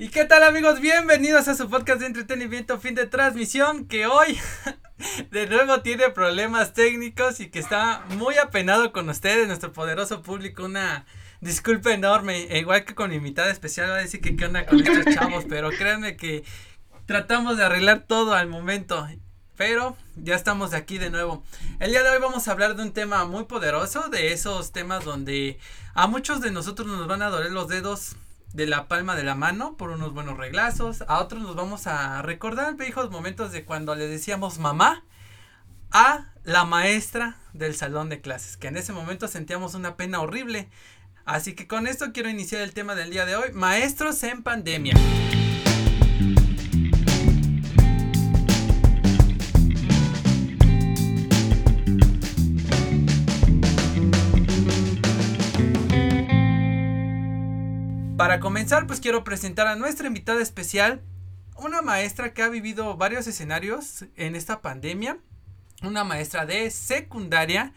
¿Y qué tal amigos? Bienvenidos a su podcast de entretenimiento fin de transmisión que hoy de nuevo tiene problemas técnicos y que está muy apenado con ustedes, nuestro poderoso público. Una disculpa enorme, e igual que con mi invitada especial va a decir que qué onda con estos chavos, pero créanme que tratamos de arreglar todo al momento. Pero ya estamos aquí de nuevo. El día de hoy vamos a hablar de un tema muy poderoso, de esos temas donde a muchos de nosotros nos van a doler los dedos de la palma de la mano por unos buenos reglazos. A otros nos vamos a recordar viejos momentos de cuando le decíamos mamá a la maestra del salón de clases, que en ese momento sentíamos una pena horrible. Así que con esto quiero iniciar el tema del día de hoy, maestros en pandemia. Para comenzar, pues quiero presentar a nuestra invitada especial, una maestra que ha vivido varios escenarios en esta pandemia, una maestra de secundaria,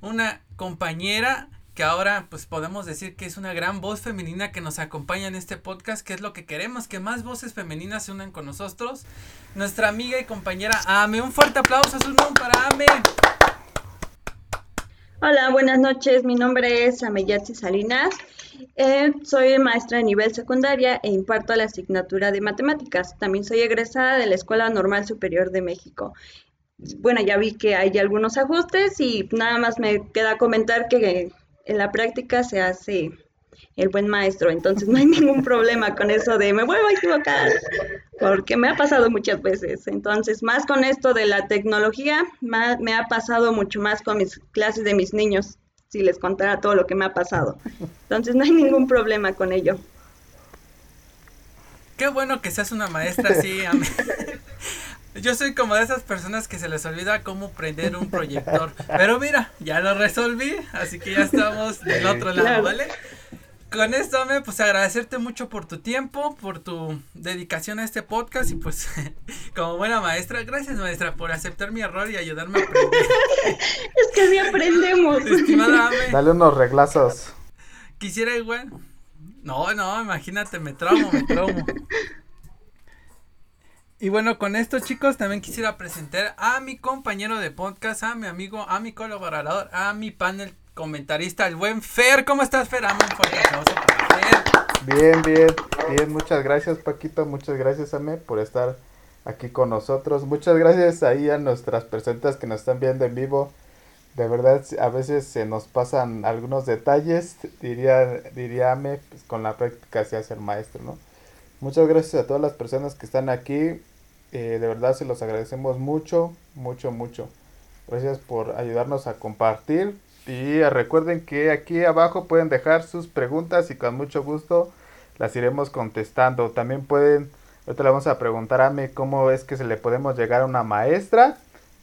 una compañera que ahora pues podemos decir que es una gran voz femenina que nos acompaña en este podcast, que es lo que queremos, que más voces femeninas se unan con nosotros. Nuestra amiga y compañera Ame, un fuerte aplauso a su nombre para Ame. Hola, buenas noches, mi nombre es Ameyatsi Salinas eh, soy maestra de nivel secundaria e imparto la asignatura de matemáticas. También soy egresada de la Escuela Normal Superior de México. Bueno, ya vi que hay algunos ajustes y nada más me queda comentar que en la práctica se hace el buen maestro, entonces no hay ningún problema con eso de me vuelvo a equivocar, porque me ha pasado muchas veces. Entonces, más con esto de la tecnología, me ha pasado mucho más con mis clases de mis niños si les contara todo lo que me ha pasado. Entonces no hay ningún problema con ello. Qué bueno que seas una maestra así. Yo soy como de esas personas que se les olvida cómo prender un proyector. Pero mira, ya lo resolví, así que ya estamos del otro lado, ¿vale? Con esto, me pues agradecerte mucho por tu tiempo, por tu dedicación a este podcast y pues como buena maestra, gracias maestra por aceptar mi error y ayudarme a aprender. es que así aprendemos. Estimada Dale unos reglazos. Quisiera igual. No, no, imagínate, me traumo, me traumo. Y bueno, con esto chicos, también quisiera presentar a mi compañero de podcast, a mi amigo, a mi colaborador, a mi panel comentarista, el buen Fer. ¿Cómo estás, Fer? Bien, bien, bien. Muchas gracias, Paquito. Muchas gracias, Ame, por estar aquí con nosotros. Muchas gracias ahí a nuestras personas que nos están viendo en vivo. De verdad, a veces se nos pasan algunos detalles, diría, diría Ame, pues con la práctica se hace el maestro, ¿no? Muchas gracias a todas las personas que están aquí. Eh, de verdad se los agradecemos mucho, mucho, mucho. Gracias por ayudarnos a compartir y recuerden que aquí abajo pueden dejar sus preguntas y con mucho gusto las iremos contestando. También pueden, ahorita le vamos a preguntar a mí cómo es que se le podemos llegar a una maestra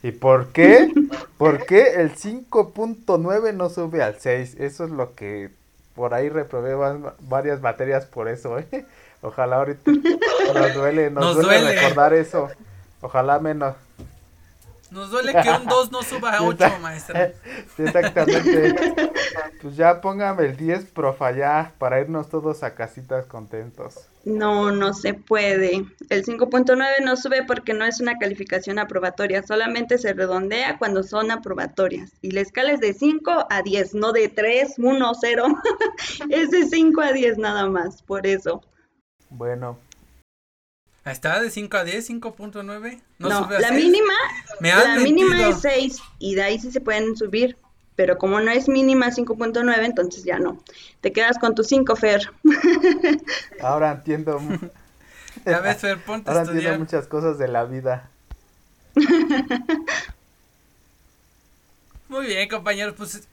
y por qué, por qué el 5.9 no sube al 6. Eso es lo que por ahí reprobé varias materias por eso. ¿eh? Ojalá ahorita nos duele, nos, duele recordar eso. Ojalá menos. Nos duele que un 2 no suba a 8, maestra. exactamente. Pues ya póngame el 10, profa, ya, para irnos todos a casitas contentos. No, no se puede. El 5.9 no sube porque no es una calificación aprobatoria, solamente se redondea cuando son aprobatorias. Y la escala es de 5 a 10, no de 3, 1, 0. es de 5 a 10 nada más, por eso. Bueno, Está de 5 a 10, 5.9. No, la mínima, la mínima es 6 y de ahí sí se pueden subir. Pero como no es mínima 5.9, entonces ya no. Te quedas con tu 5, Fer. Ahora entiendo. Ya ves, Fer, ponte Ahora entiendo muchas cosas de la vida. Muy bien, compañeros. Pues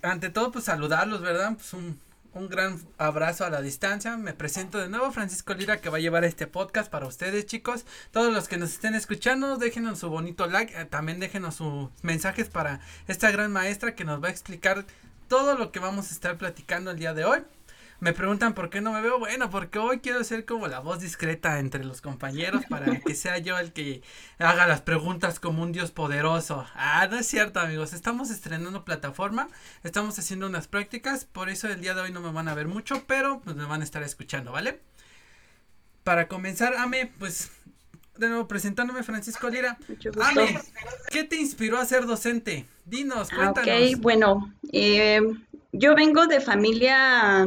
ante todo, pues saludarlos, ¿verdad? Pues un, un gran abrazo a la distancia. Me presento de nuevo, Francisco Lira, que va a llevar este podcast para ustedes, chicos. Todos los que nos estén escuchando, déjenos su bonito like. Eh, también déjenos sus mensajes para esta gran maestra que nos va a explicar todo lo que vamos a estar platicando el día de hoy. Me preguntan por qué no me veo. Bueno, porque hoy quiero ser como la voz discreta entre los compañeros para que sea yo el que haga las preguntas como un dios poderoso. Ah, no es cierto, amigos. Estamos estrenando plataforma, estamos haciendo unas prácticas, por eso el día de hoy no me van a ver mucho, pero pues me van a estar escuchando, ¿vale? para comenzar, Ame, pues de nuevo presentándome Francisco Lira. Ame, ¿qué te inspiró a ser docente? Dinos, ah, cuéntanos. Ok, bueno, eh, yo vengo de familia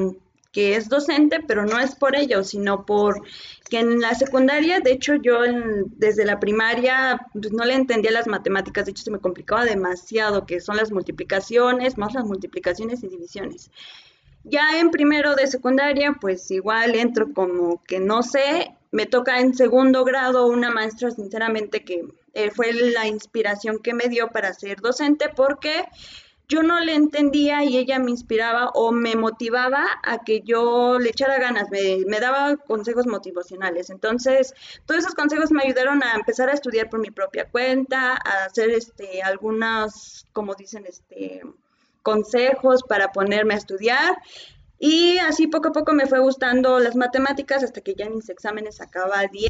que es docente, pero no es por ello, sino por que en la secundaria, de hecho yo desde la primaria pues, no le entendía las matemáticas, de hecho se me complicaba demasiado, que son las multiplicaciones, más las multiplicaciones y divisiones. Ya en primero de secundaria, pues igual entro como que no sé, me toca en segundo grado una maestra, sinceramente, que eh, fue la inspiración que me dio para ser docente, porque yo no le entendía y ella me inspiraba o me motivaba a que yo le echara ganas, me, daba consejos motivacionales. Entonces, todos esos consejos me ayudaron a empezar a estudiar por mi propia cuenta, a hacer este algunas, como dicen, este consejos para ponerme a estudiar. Y así poco a poco me fue gustando las matemáticas hasta que ya en mis exámenes sacaba 10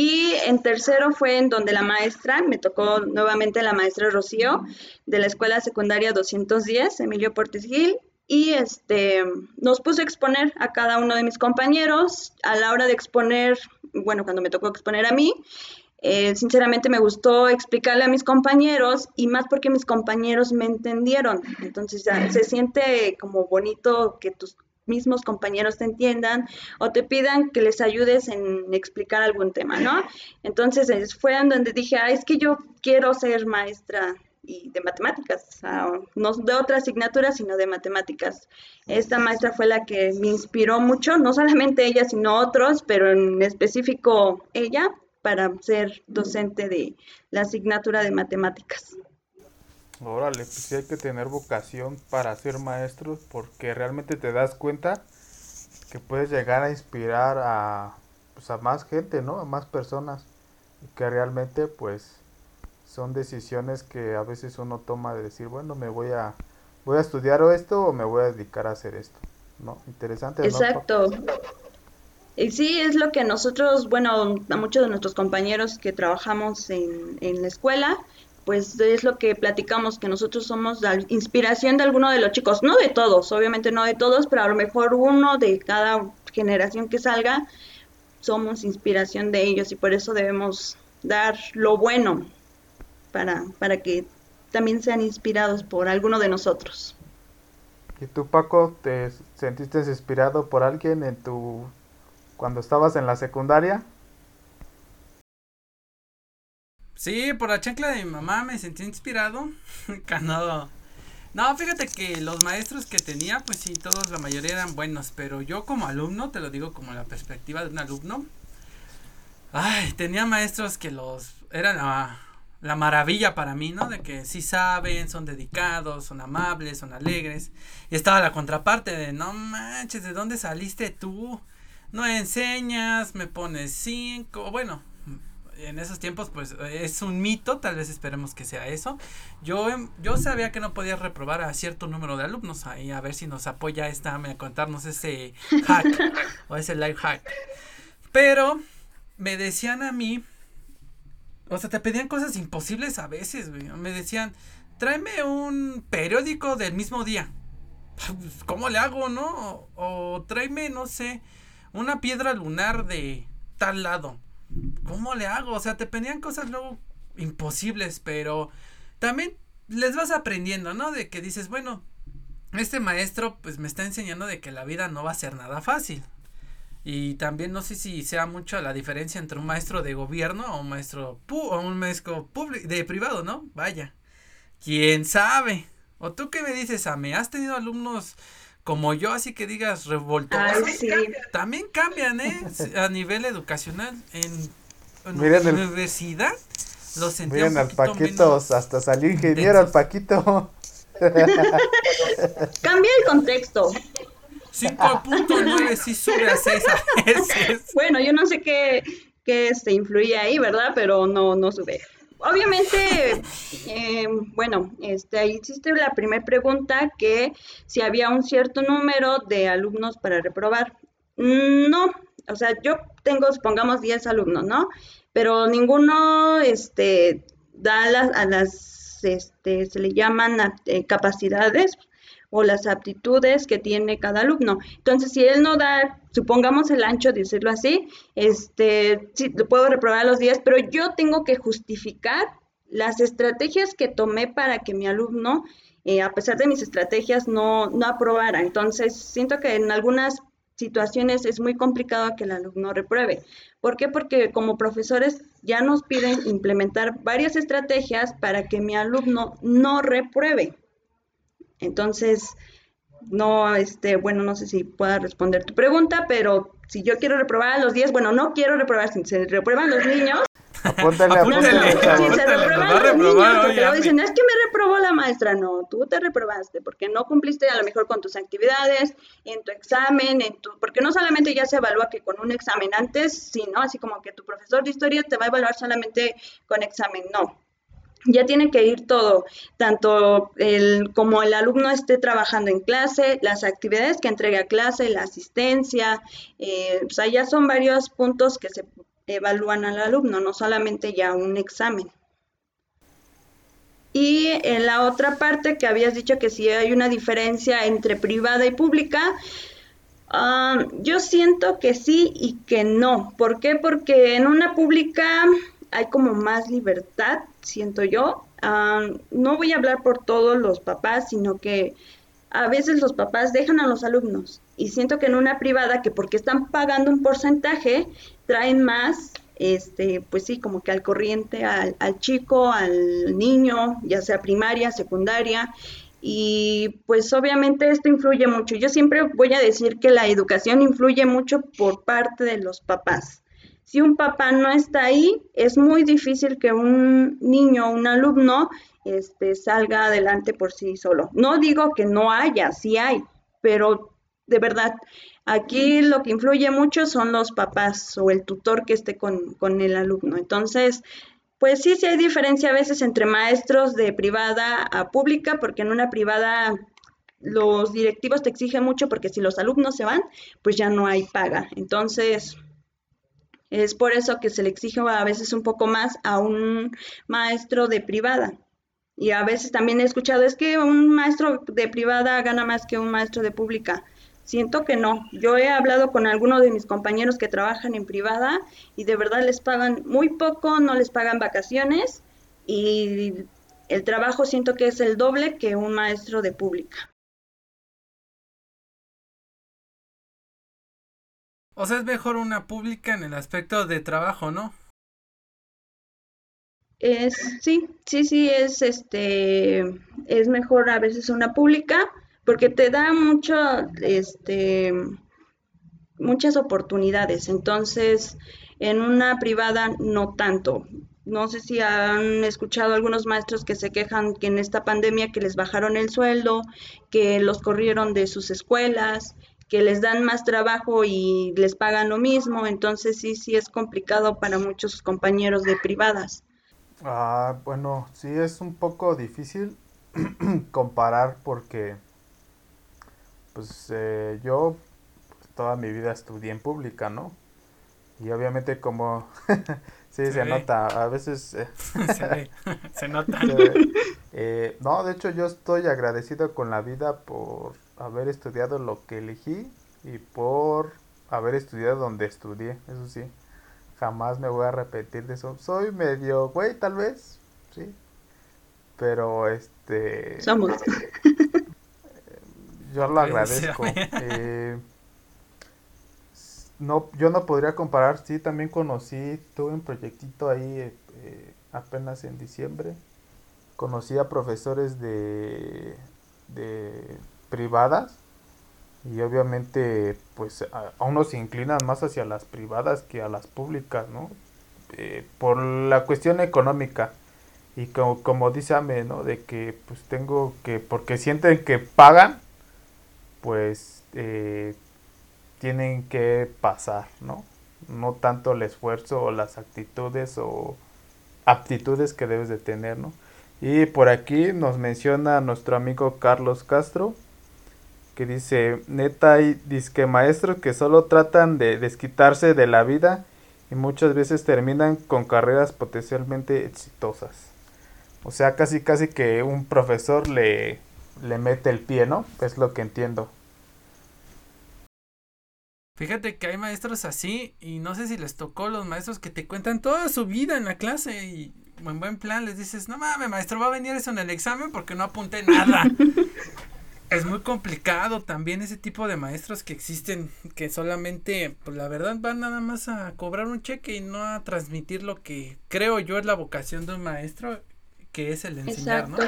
y en tercero fue en donde la maestra, me tocó nuevamente la maestra Rocío de la Escuela Secundaria 210, Emilio Portes Gil, y este, nos puso a exponer a cada uno de mis compañeros. A la hora de exponer, bueno, cuando me tocó exponer a mí, eh, sinceramente me gustó explicarle a mis compañeros y más porque mis compañeros me entendieron. Entonces ya se siente como bonito que tus mismos compañeros te entiendan o te pidan que les ayudes en explicar algún tema, ¿no? Entonces fue en donde dije, ah, es que yo quiero ser maestra y de matemáticas, no de otra asignatura, sino de matemáticas. Esta maestra fue la que me inspiró mucho, no solamente ella, sino otros, pero en específico ella, para ser docente de la asignatura de matemáticas. Órale, pues sí hay que tener vocación para ser maestro porque realmente te das cuenta que puedes llegar a inspirar a, pues a más gente, ¿no? A más personas. Y que realmente pues son decisiones que a veces uno toma de decir, bueno, me voy a voy a estudiar esto o me voy a dedicar a hacer esto, ¿no? Interesante. Exacto. Y sí, es lo que nosotros, bueno, a muchos de nuestros compañeros que trabajamos en, en la escuela, pues es lo que platicamos, que nosotros somos la inspiración de alguno de los chicos, no de todos, obviamente no de todos, pero a lo mejor uno de cada generación que salga, somos inspiración de ellos y por eso debemos dar lo bueno para, para que también sean inspirados por alguno de nosotros. ¿Y tú, Paco, te sentiste inspirado por alguien en tu cuando estabas en la secundaria? Sí, por la chancla de mi mamá me sentí inspirado. Canado. No, fíjate que los maestros que tenía, pues sí, todos, la mayoría eran buenos, pero yo como alumno, te lo digo como la perspectiva de un alumno, ay, tenía maestros que los, eran la maravilla para mí, ¿no? De que sí saben, son dedicados, son amables, son alegres. Y estaba la contraparte de, no manches, ¿de dónde saliste tú? No enseñas, me pones cinco, bueno, en esos tiempos pues es un mito, tal vez esperemos que sea eso. Yo, em, yo sabía que no podía reprobar a cierto número de alumnos, ahí a ver si nos apoya esta a contarnos ese hack o ese life hack. Pero me decían a mí, o sea, te pedían cosas imposibles a veces, Me decían, tráeme un periódico del mismo día. ¿Cómo le hago, no? o tráeme, no sé, una piedra lunar de tal lado ¿cómo le hago? O sea, te pedían cosas luego imposibles, pero también les vas aprendiendo, ¿no? De que dices, bueno, este maestro pues me está enseñando de que la vida no va a ser nada fácil. Y también no sé si sea mucho la diferencia entre un maestro de gobierno o un maestro o un maestro de privado, ¿no? Vaya. ¿Quién sabe? ¿O tú qué me dices, Ame? ¿Has tenido alumnos como yo, así que digas revoltosos, también cambian, ¿eh? A nivel educacional, en, en universidad, lo sentí Miren al Paquito, hasta salió ingeniero al Paquito. Cambia el contexto. 5.9 sí sube a 6 a veces. Bueno, yo no sé qué, qué se influye ahí, ¿verdad? Pero no, no sube. Obviamente, eh, bueno, este, ahí existe la primera pregunta que si había un cierto número de alumnos para reprobar. No, o sea, yo tengo, supongamos, 10 alumnos, ¿no? Pero ninguno, este, da las, a las, este, se le llaman eh, capacidades o las aptitudes que tiene cada alumno. Entonces, si él no da, supongamos el ancho, decirlo así, este, sí, lo puedo reprobar los días, pero yo tengo que justificar las estrategias que tomé para que mi alumno, eh, a pesar de mis estrategias, no, no aprobara. Entonces, siento que en algunas situaciones es muy complicado que el alumno repruebe. ¿Por qué? Porque como profesores ya nos piden implementar varias estrategias para que mi alumno no repruebe. Entonces, no, este, bueno, no sé si pueda responder tu pregunta, pero si yo quiero reprobar a los 10, bueno, no quiero reprobar, si se reprueban los niños, Apúntale, apúntale, Si se reprueban los niños, porque luego dicen, es que me reprobó la maestra. No, tú te reprobaste porque no cumpliste a lo mejor con tus actividades, en tu examen, en tu, porque no solamente ya se evalúa que con un examen antes, sino así como que tu profesor de historia te va a evaluar solamente con examen, no ya tiene que ir todo, tanto el, como el alumno esté trabajando en clase, las actividades que entrega a clase, la asistencia, eh, o sea, ya son varios puntos que se evalúan al alumno, no solamente ya un examen. Y en la otra parte que habías dicho que si hay una diferencia entre privada y pública, ah, yo siento que sí y que no. ¿Por qué? Porque en una pública hay como más libertad, siento yo. Ah, no voy a hablar por todos los papás, sino que a veces los papás dejan a los alumnos y siento que en una privada que porque están pagando un porcentaje traen más este pues sí como que al corriente al, al chico al niño ya sea primaria secundaria. Y pues obviamente esto influye mucho. Yo siempre voy a decir que la educación influye mucho por parte de los papás si un papá no está ahí, es muy difícil que un niño o un alumno este, salga adelante por sí solo. No digo que no haya, sí hay, pero de verdad, aquí lo que influye mucho son los papás o el tutor que esté con, con el alumno. Entonces, pues sí, sí hay diferencia a veces entre maestros de privada a pública, porque en una privada los directivos te exigen mucho porque si los alumnos se van, pues ya no hay paga. Entonces, es por eso que se le exige a veces un poco más a un maestro de privada. Y a veces también he escuchado, es que un maestro de privada gana más que un maestro de pública. Siento que no. Yo he hablado con algunos de mis compañeros que trabajan en privada y de verdad les pagan muy poco, no les pagan vacaciones y el trabajo siento que es el doble que un maestro de pública. O sea, es mejor una pública en el aspecto de trabajo, ¿no? Es, sí, sí, sí, es este, es mejor a veces una pública porque te da mucho, este, muchas oportunidades. Entonces, en una privada no tanto. No sé si han escuchado algunos maestros que se quejan que en esta pandemia que les bajaron el sueldo, que los corrieron de sus escuelas, que les dan más trabajo y les pagan lo mismo, entonces sí, sí es complicado para muchos compañeros de privadas. Ah, bueno, sí es un poco difícil comparar porque pues eh, yo toda mi vida estudié en pública, ¿no? Y obviamente como sí se, nota, a veces eh, se, nota. Eh, no, de hecho yo estoy agradecido con la vida por haber estudiado lo que elegí y por haber estudiado donde estudié, eso sí. Jamás me voy a repetir de eso. Soy medio güey, tal vez, sí. Pero este. Somos. yo lo agradezco. Eh, no, yo no podría comparar. Sí, también conocí, tuve un proyectito ahí eh, apenas en diciembre. Conocí a profesores de, de privadas y obviamente pues a, se inclinan más hacia las privadas que a las públicas, ¿no? Eh, por la cuestión económica y como, como dice Ame, ¿no? De que pues tengo que, porque sienten que pagan, pues eh, tienen que pasar, ¿no? No tanto el esfuerzo o las actitudes o aptitudes que debes de tener, ¿no? Y por aquí nos menciona nuestro amigo Carlos Castro, que dice, neta hay disque maestros que solo tratan de desquitarse de la vida y muchas veces terminan con carreras potencialmente exitosas. O sea, casi casi que un profesor le le mete el pie, ¿no? Es lo que entiendo. Fíjate que hay maestros así y no sé si les tocó los maestros que te cuentan toda su vida en la clase y en buen plan les dices, no mames, maestro, va a venir eso en el examen porque no apunté nada. es muy complicado también ese tipo de maestros que existen que solamente, pues la verdad van nada más a cobrar un cheque y no a transmitir lo que creo yo es la vocación de un maestro, que es el enseñar, ¿no?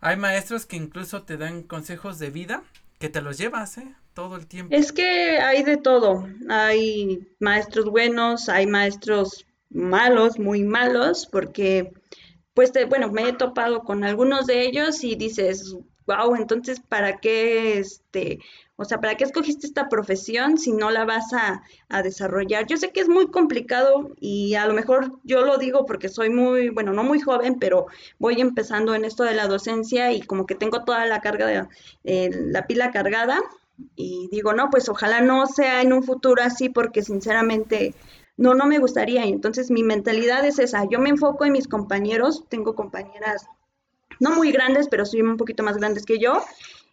Hay maestros que incluso te dan consejos de vida que te los llevas, ¿eh? Todo el tiempo. Es que hay de todo. Hay maestros buenos, hay maestros malos, muy malos, porque, pues, bueno, me he topado con algunos de ellos y dices, wow, entonces, ¿para qué, este, o sea, ¿para qué escogiste esta profesión si no la vas a, a, desarrollar? Yo sé que es muy complicado y a lo mejor yo lo digo porque soy muy, bueno, no muy joven, pero voy empezando en esto de la docencia y como que tengo toda la carga de eh, la pila cargada y digo, no, pues ojalá no sea en un futuro así porque sinceramente no, no me gustaría. Y entonces mi mentalidad es esa, yo me enfoco en mis compañeros, tengo compañeras no muy grandes, pero sí un poquito más grandes que yo.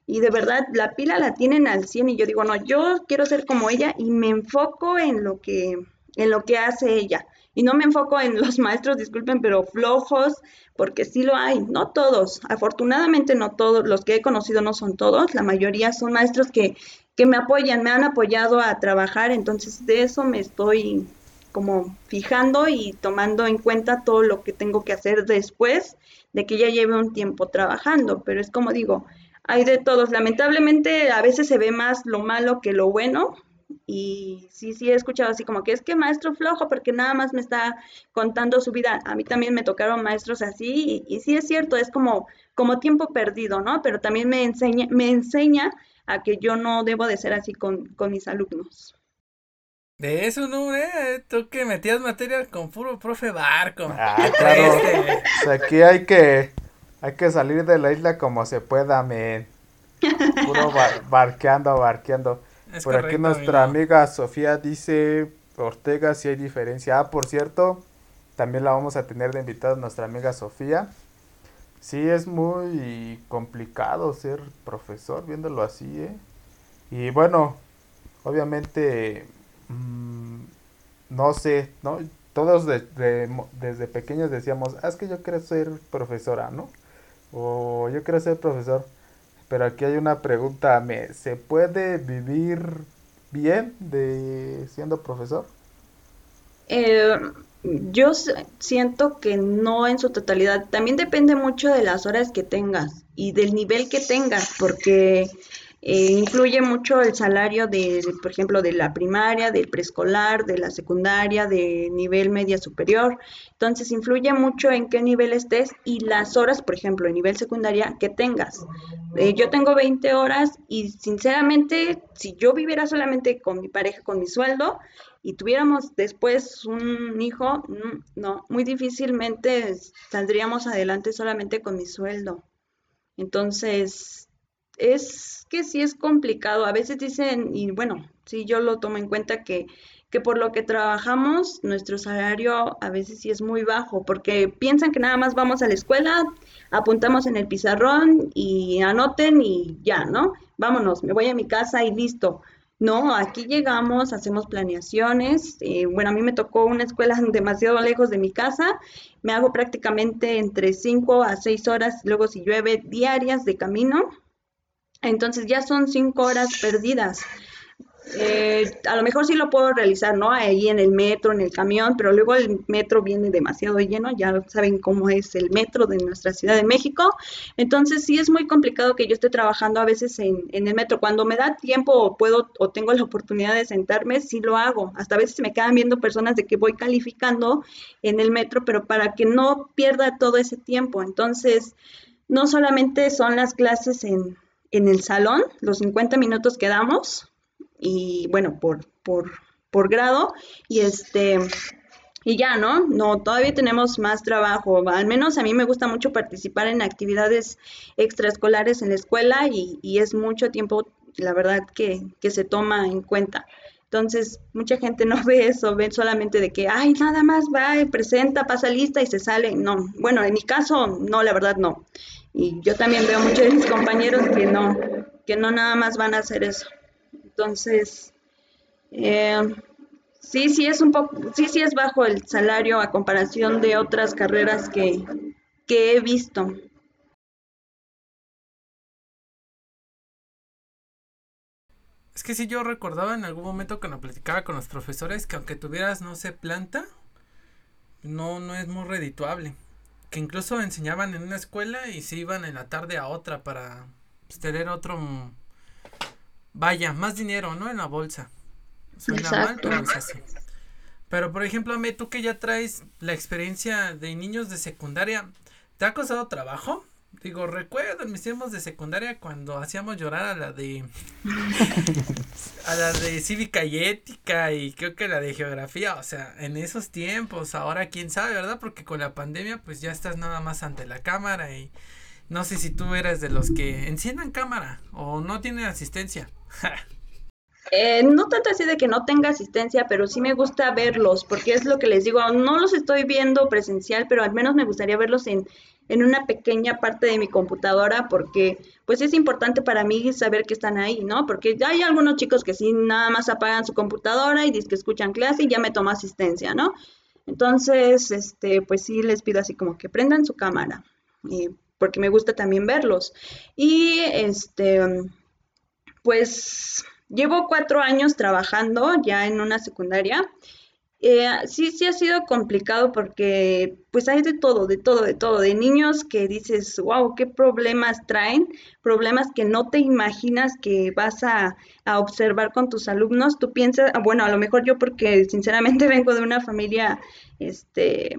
Y de verdad, la pila la tienen al 100 y yo digo, no, yo quiero ser como ella y me enfoco en lo que, en lo que hace ella. Y no me enfoco en los maestros, disculpen, pero flojos, porque sí lo hay, no todos, afortunadamente no todos, los que he conocido no son todos, la mayoría son maestros que, que me apoyan, me han apoyado a trabajar, entonces de eso me estoy como fijando y tomando en cuenta todo lo que tengo que hacer después de que ya lleve un tiempo trabajando, pero es como digo, hay de todos, lamentablemente a veces se ve más lo malo que lo bueno, y sí, sí he escuchado así como que es que maestro flojo porque nada más me está contando su vida. A mí también me tocaron maestros así y, sí es cierto, es como, como tiempo perdido, ¿no? Pero también me enseña, me enseña a que yo no debo de ser así con, con mis alumnos. De eso no, ¿eh? Tú que metías materias con puro profe barco. Ah, claro. aquí hay que, hay que salir de la isla como se pueda, men. Puro barqueando, barqueando. por aquí nuestra amiga Sofía dice, Ortega, si hay diferencia. Ah, por cierto, también la vamos a tener de invitada nuestra amiga Sofía. Sí, es muy complicado ser profesor, viéndolo así, ¿eh? Y bueno, obviamente, mmm, no sé, ¿no? Todos desde pequeños decíamos, ah, es que yo quiero ser profesora, ¿no? O yo quiero ser profesor. Pero aquí hay una pregunta, ¿me, ¿se puede vivir bien de siendo profesor? Eh, yo siento que no en su totalidad. También depende mucho de las horas que tengas y del nivel que tengas, porque eh, influye mucho el salario de, por ejemplo, de la primaria, del preescolar, de la secundaria, de nivel media superior. Entonces, influye mucho en qué nivel estés y las horas, por ejemplo, en nivel secundaria que tengas. Eh, yo tengo 20 horas y sinceramente, si yo viviera solamente con mi pareja, con mi sueldo, y tuviéramos después un hijo, mm, no, muy difícilmente saldríamos adelante solamente con mi sueldo. Entonces, es que sí es complicado. A veces dicen, y bueno, sí yo lo tomo en cuenta que, que por lo que trabajamos, nuestro salario a veces sí es muy bajo, porque piensan que nada más vamos a la escuela, apuntamos en el pizarrón y anoten y ya, ¿no? Vámonos, me voy a mi casa y listo. No, aquí llegamos, hacemos planeaciones. Eh, bueno, a mí me tocó una escuela demasiado lejos de mi casa. Me hago prácticamente entre 5 a 6 horas, luego si llueve, diarias de camino. Entonces ya son cinco horas perdidas. Eh, a lo mejor sí lo puedo realizar, ¿no? Ahí en el metro, en el camión, pero luego el metro viene demasiado lleno, ya saben cómo es el metro de nuestra Ciudad de México. Entonces sí es muy complicado que yo esté trabajando a veces en, en el metro. Cuando me da tiempo o puedo o tengo la oportunidad de sentarme, sí lo hago. Hasta a veces me quedan viendo personas de que voy calificando en el metro, pero para que no pierda todo ese tiempo. Entonces, no solamente son las clases en, en el salón, los 50 minutos que damos, y bueno, por, por, por grado, y este, y ya, ¿no? No, todavía tenemos más trabajo. Al menos a mí me gusta mucho participar en actividades extraescolares en la escuela y, y es mucho tiempo, la verdad, que, que, se toma en cuenta. Entonces, mucha gente no ve eso, ven solamente de que, ay, nada más va, presenta, pasa lista y se sale. No, bueno, en mi caso, no, la verdad no. Y yo también veo muchos de mis compañeros que no, que no nada más van a hacer eso. Entonces, eh, sí, sí es un poco, sí, sí es bajo el salario a comparación de otras carreras que, que he visto. Es que sí, yo recordaba en algún momento cuando platicaba con los profesores que aunque tuvieras, no sé, planta, no, no es muy redituable. Que incluso enseñaban en una escuela y se iban en la tarde a otra para pues, tener otro, vaya, más dinero, ¿no? En la bolsa. Suena mal, pero así. Pero por ejemplo, me tú que ya traes la experiencia de niños de secundaria, ¿te ha costado trabajo? Digo, recuerdo en mis tiempos de secundaria cuando hacíamos llorar a la de a la de cívica y ética y creo que la de geografía, o sea, en esos tiempos, ahora quién sabe, ¿verdad? Porque con la pandemia pues ya estás nada más ante la cámara y no sé si tú eres de los que enciendan cámara o no tienen asistencia. Eh, no tanto así de que no tenga asistencia, pero sí me gusta verlos, porque es lo que les digo, no los estoy viendo presencial, pero al menos me gustaría verlos en, en una pequeña parte de mi computadora, porque pues es importante para mí saber que están ahí, ¿no? Porque hay algunos chicos que sí nada más apagan su computadora y dicen que escuchan clase y ya me toma asistencia, ¿no? Entonces, este, pues sí les pido así como que prendan su cámara, eh, porque me gusta también verlos. Y este, pues Llevo cuatro años trabajando ya en una secundaria. Eh, sí, sí ha sido complicado porque pues hay de todo, de todo, de todo, de niños que dices, wow, qué problemas traen, problemas que no te imaginas que vas a, a observar con tus alumnos. Tú piensas, ah, bueno, a lo mejor yo porque sinceramente vengo de una familia este,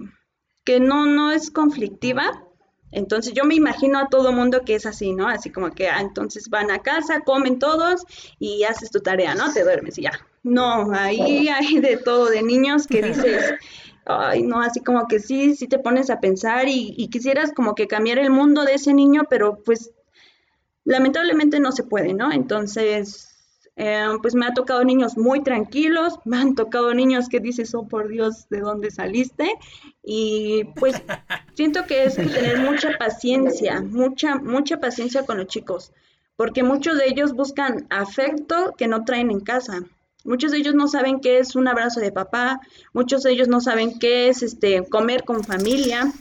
que no, no es conflictiva, entonces yo me imagino a todo mundo que es así, ¿no? Así como que, ah, entonces van a casa, comen todos y haces tu tarea, ¿no? Te duermes y ya. No, ahí hay de todo, de niños que dices, ay, no, así como que sí, sí te pones a pensar y, y quisieras como que cambiar el mundo de ese niño, pero pues lamentablemente no se puede, ¿no? Entonces, eh, pues me ha tocado niños muy tranquilos, me han tocado niños que dices, oh por Dios, ¿de dónde saliste? Y pues siento que es tener mucha paciencia, mucha, mucha paciencia con los chicos, porque muchos de ellos buscan afecto que no traen en casa. Muchos de ellos no saben qué es un abrazo de papá, muchos de ellos no saben qué es este comer con familia.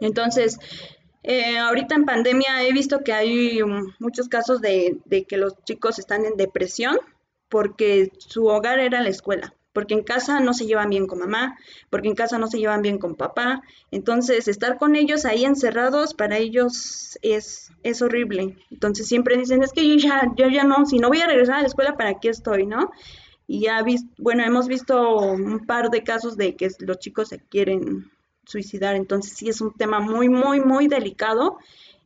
Entonces, eh, ahorita en pandemia he visto que hay um, muchos casos de, que los chicos están en depresión porque su hogar era la escuela, porque en casa no se llevan bien con mamá, porque en casa no se llevan bien con papá. Entonces, estar con ellos ahí encerrados para ellos es, es horrible. Entonces, siempre dicen, es que yo ya, yo ya no, si no voy a regresar a la escuela, ¿para qué estoy, no? Y ya, bueno, hemos visto un par de casos de que los chicos se quieren suicidar. Entonces sí es un tema muy, muy, muy delicado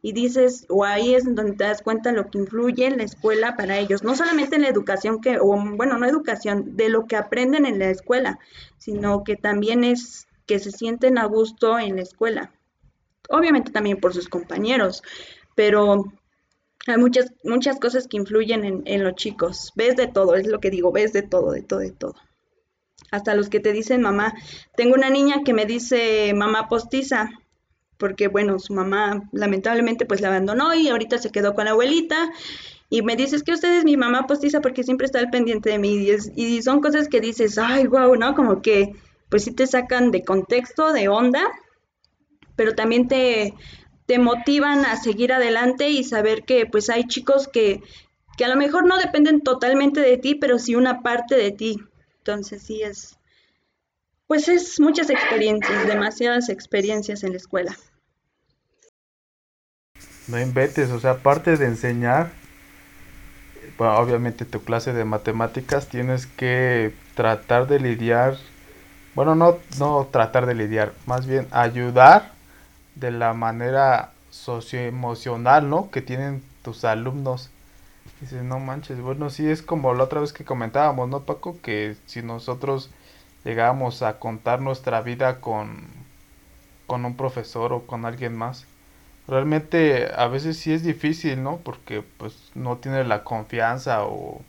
y dices, o ahí es donde te das cuenta lo que influye en la escuela para ellos, no solamente en la educación que, o bueno, no educación, de lo que aprenden en la escuela, sino que también es que se sienten a gusto en la escuela. Obviamente también por sus compañeros, pero hay muchas, muchas cosas que influyen en, en los chicos. Ves de todo, es lo que digo, ves de todo, de todo, de todo hasta los que te dicen mamá. Tengo una niña que me dice mamá postiza, porque bueno, su mamá lamentablemente pues la abandonó y ahorita se quedó con la abuelita. Y me dices que usted es mi mamá postiza porque siempre está al pendiente de mí. Y, son cosas que dices, ay, wow, ¿no? Como que pues sí te sacan de contexto, de onda, pero también te, te motivan a seguir adelante y saber que pues hay chicos que, que a lo mejor no dependen totalmente de ti, pero sí una parte de ti. Entonces sí es, pues es muchas experiencias, demasiadas experiencias en la escuela. No inventes, o sea, aparte de enseñar, obviamente tu clase de matemáticas tienes que tratar de lidiar, bueno, no, no tratar de lidiar, más bien ayudar de la manera socioemocional, ¿no? Que tienen tus alumnos Dices, no manches, bueno, sí es como la otra vez que comentábamos, ¿no, Paco? Que si nosotros llegábamos a contar nuestra vida con, con un profesor o con alguien más, realmente a veces sí es difícil, ¿no? Porque pues no tiene la confianza o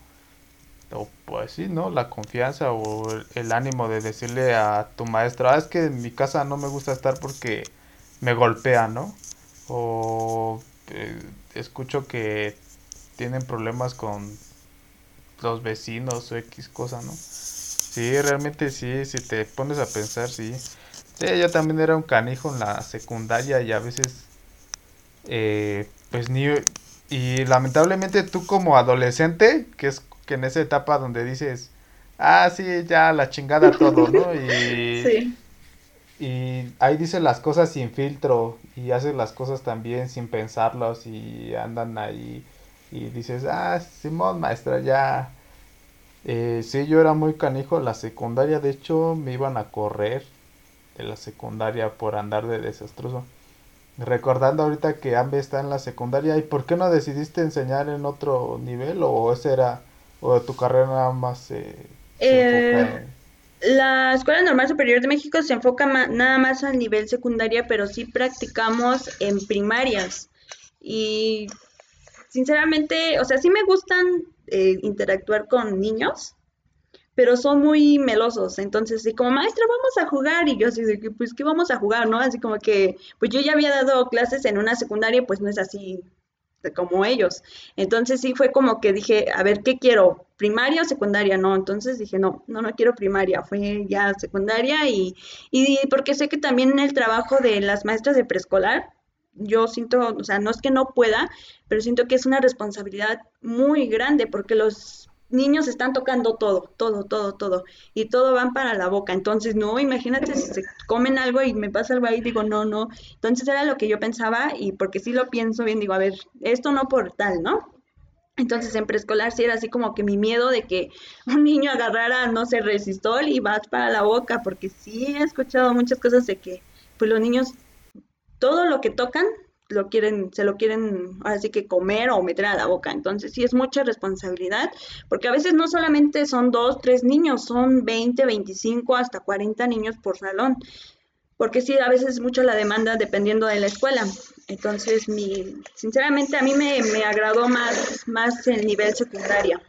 o pues sí, ¿no? La confianza o el, ánimo de decirle a tu maestro, ah, es que en mi casa no me gusta estar porque me golpea, ¿no? O eh, escucho que tienen problemas con los vecinos o X cosa, ¿no? Sí, realmente sí, si te pones a pensar, sí. Sí, yo también era un canijo en la secundaria y a veces, eh, pues ni... Y lamentablemente tú como adolescente, que es que en esa etapa donde dices, ah, sí, ya la chingada todo, ¿no? Y, sí. y ahí dices las cosas sin filtro y haces las cosas también sin pensarlos y andan ahí y dices, ah, Simón, maestra, ya. Eh, sí, yo era muy canijo en la secundaria, de hecho me iban a correr de la secundaria por andar de desastroso. Recordando ahorita que Ambe está en la secundaria, ¿y por qué no decidiste enseñar en otro nivel o ese era o tu carrera nada más se, eh, La Escuela Normal Superior de México se enfoca nada más al nivel secundaria, pero sí practicamos en primarias. Y sinceramente, o sea, sí me gustan eh, interactuar con niños, pero son muy melosos. Entonces, sí, como maestra, vamos a jugar. Y yo así de que, pues, ¿qué vamos a jugar, no? Así como que, pues yo ya había dado clases en una secundaria, pues no es así como ellos. Entonces sí fue como que dije, a ver, ¿qué quiero? ¿Primaria o secundaria? No, entonces dije, no, no, no quiero primaria, fue ya secundaria y, y porque sé que también el trabajo de las maestras de preescolar, yo siento, o sea, no es que no pueda, pero siento que es una responsabilidad muy grande porque los niños están tocando todo, todo, todo, todo, y todo van para la boca. Entonces, no, imagínate si se comen algo y me pasa algo ahí, digo, no, no. Entonces era lo que yo pensaba y porque sí lo pienso bien, digo, a ver, esto no por tal, ¿no? Entonces en preescolar sí era así como que mi miedo de que un niño agarrara, no sé, resistol y vas para la boca, porque sí he escuchado muchas cosas de que pues los niños todo lo que tocan lo quieren, se lo quieren así que comer o meter a la boca. Entonces sí es mucha responsabilidad, porque a veces no solamente son dos, tres niños, son 20, 25, hasta 40 niños por salón. Porque sí, a veces es mucho la demanda dependiendo de la escuela. Entonces, mi, sinceramente a mí me, me agradó más, más el nivel secundario.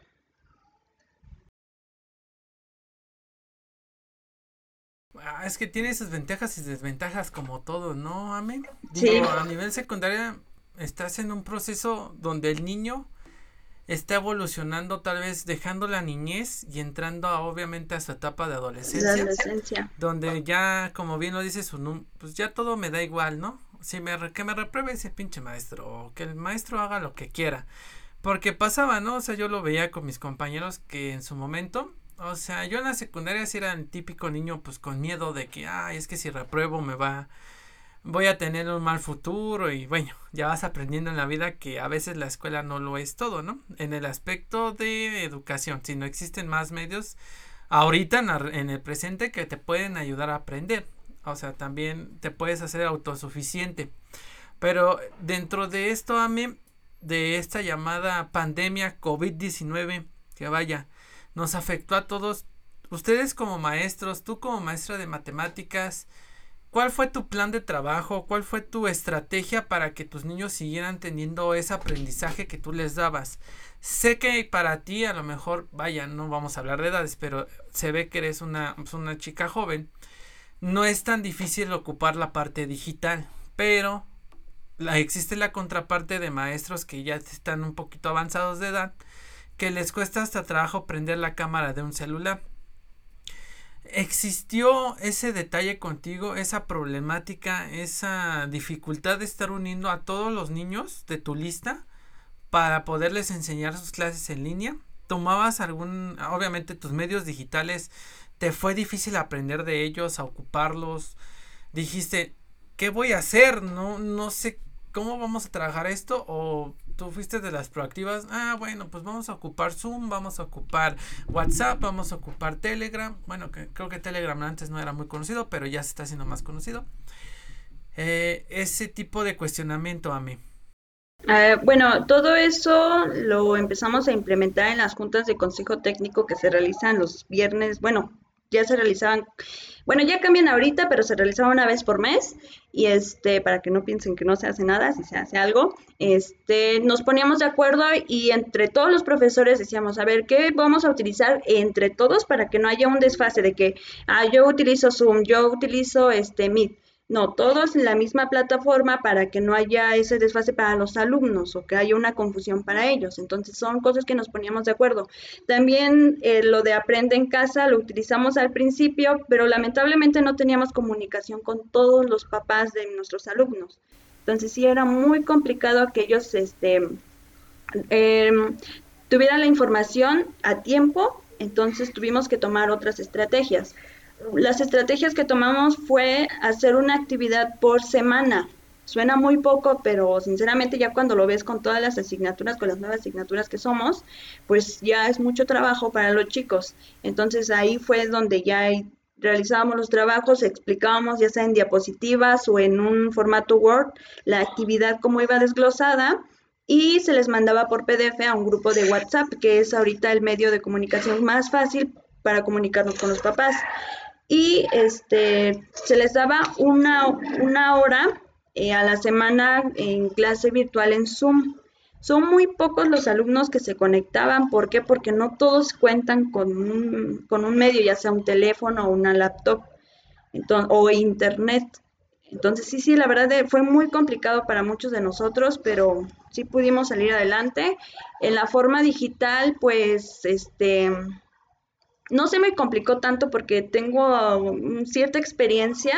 Es que tiene sus ventajas y desventajas como todo, ¿no, Amén? Digo, a nivel secundaria estás en un proceso donde el niño está evolucionando, tal vez dejando la niñez y entrando obviamente a su etapa de adolescencia. adolescencia. Donde ya, como bien lo dice su pues ya todo me da igual, ¿no? Si me, que me repruebe ese pinche maestro, o que el maestro haga lo que quiera. Porque pasaba, ¿no? O sea, yo lo veía con mis compañeros que en su momento o sea, yo en la secundaria sí era el típico niño pues con miedo de que, ay, es que si repruebo me va, voy a tener un mal futuro y bueno, ya vas aprendiendo en la vida que a veces la escuela no lo es todo, ¿no? En el aspecto de educación, si no existen más medios ahorita en, el presente que te pueden ayudar a aprender, o sea, también te puedes hacer autosuficiente. Pero dentro de esto, a mí, de esta llamada pandemia COVID-19, que vaya, nos afectó a todos. Ustedes como maestros, tú como maestra de matemáticas, ¿cuál fue tu plan de trabajo? ¿Cuál fue tu estrategia para que tus niños siguieran teniendo ese aprendizaje que tú les dabas? Sé que para ti a lo mejor, vaya, no vamos a hablar de edades, pero se ve que eres una, pues, una chica joven. No es tan difícil ocupar la parte digital, pero existe la contraparte de maestros que ya están un poquito avanzados de edad que les cuesta hasta trabajo prender la cámara de un celular. ¿Existió ese detalle contigo, esa problemática, esa dificultad de estar uniendo a todos los niños de tu lista para poderles enseñar sus clases en línea? ¿Tomabas algún, obviamente tus medios digitales, te fue difícil aprender de ellos, a ocuparlos? Dijiste, ¿qué voy a hacer? No, no sé cómo vamos a trabajar esto o tú fuiste de las proactivas, ah, bueno, pues vamos a ocupar Zoom, vamos a ocupar WhatsApp, vamos a ocupar Telegram, bueno, que, creo que Telegram antes no era muy conocido, pero ya se está haciendo más conocido. Eh, ese tipo de cuestionamiento a mí. Eh, bueno, todo eso lo empezamos a implementar en las juntas de consejo técnico que se realizan los viernes, bueno, ya se realizaban Bueno, ya cambian ahorita, pero se realizaba una vez por mes y este, para que no piensen que no se hace nada, si se hace algo, este, nos poníamos de acuerdo y entre todos los profesores decíamos, a ver, ¿qué vamos a utilizar entre todos para que no haya un desfase de que, ah, yo utilizo Zoom, yo utilizo este Meet? No, todos en la misma plataforma para que no haya ese desfase para los alumnos o que haya una confusión para ellos. Entonces son cosas que nos poníamos de acuerdo. También eh, lo de aprende en casa lo utilizamos al principio, pero lamentablemente no teníamos comunicación con todos los papás de nuestros alumnos. Entonces sí era muy complicado que ellos este, em, tuvieran la información a tiempo, entonces tuvimos que tomar otras estrategias las estrategias que tomamos fue hacer una actividad por semana. Suena muy poco, pero sinceramente ya cuando lo ves con todas las asignaturas, con las nuevas asignaturas que somos, pues ya es mucho trabajo para los chicos. Entonces ahí fue donde ya realizábamos los trabajos, explicábamos ya sea en diapositivas o en un formato Word la actividad como iba desglosada y se les mandaba por PDF a un grupo de WhatsApp, que es ahorita el medio de comunicación más fácil para comunicarnos con los papás y este, se les daba una, una hora eh, a la semana en clase virtual en Zoom. Son muy pocos los alumnos que se conectaban. ¿Por qué? Porque no todos cuentan con un, con un medio, ya sea un teléfono o una laptop o internet. Entonces, sí, sí, la verdad eh, fue muy complicado para muchos de nosotros, pero sí pudimos salir adelante. En la forma digital, pues, este, no se me complicó tanto porque tengo cierta experiencia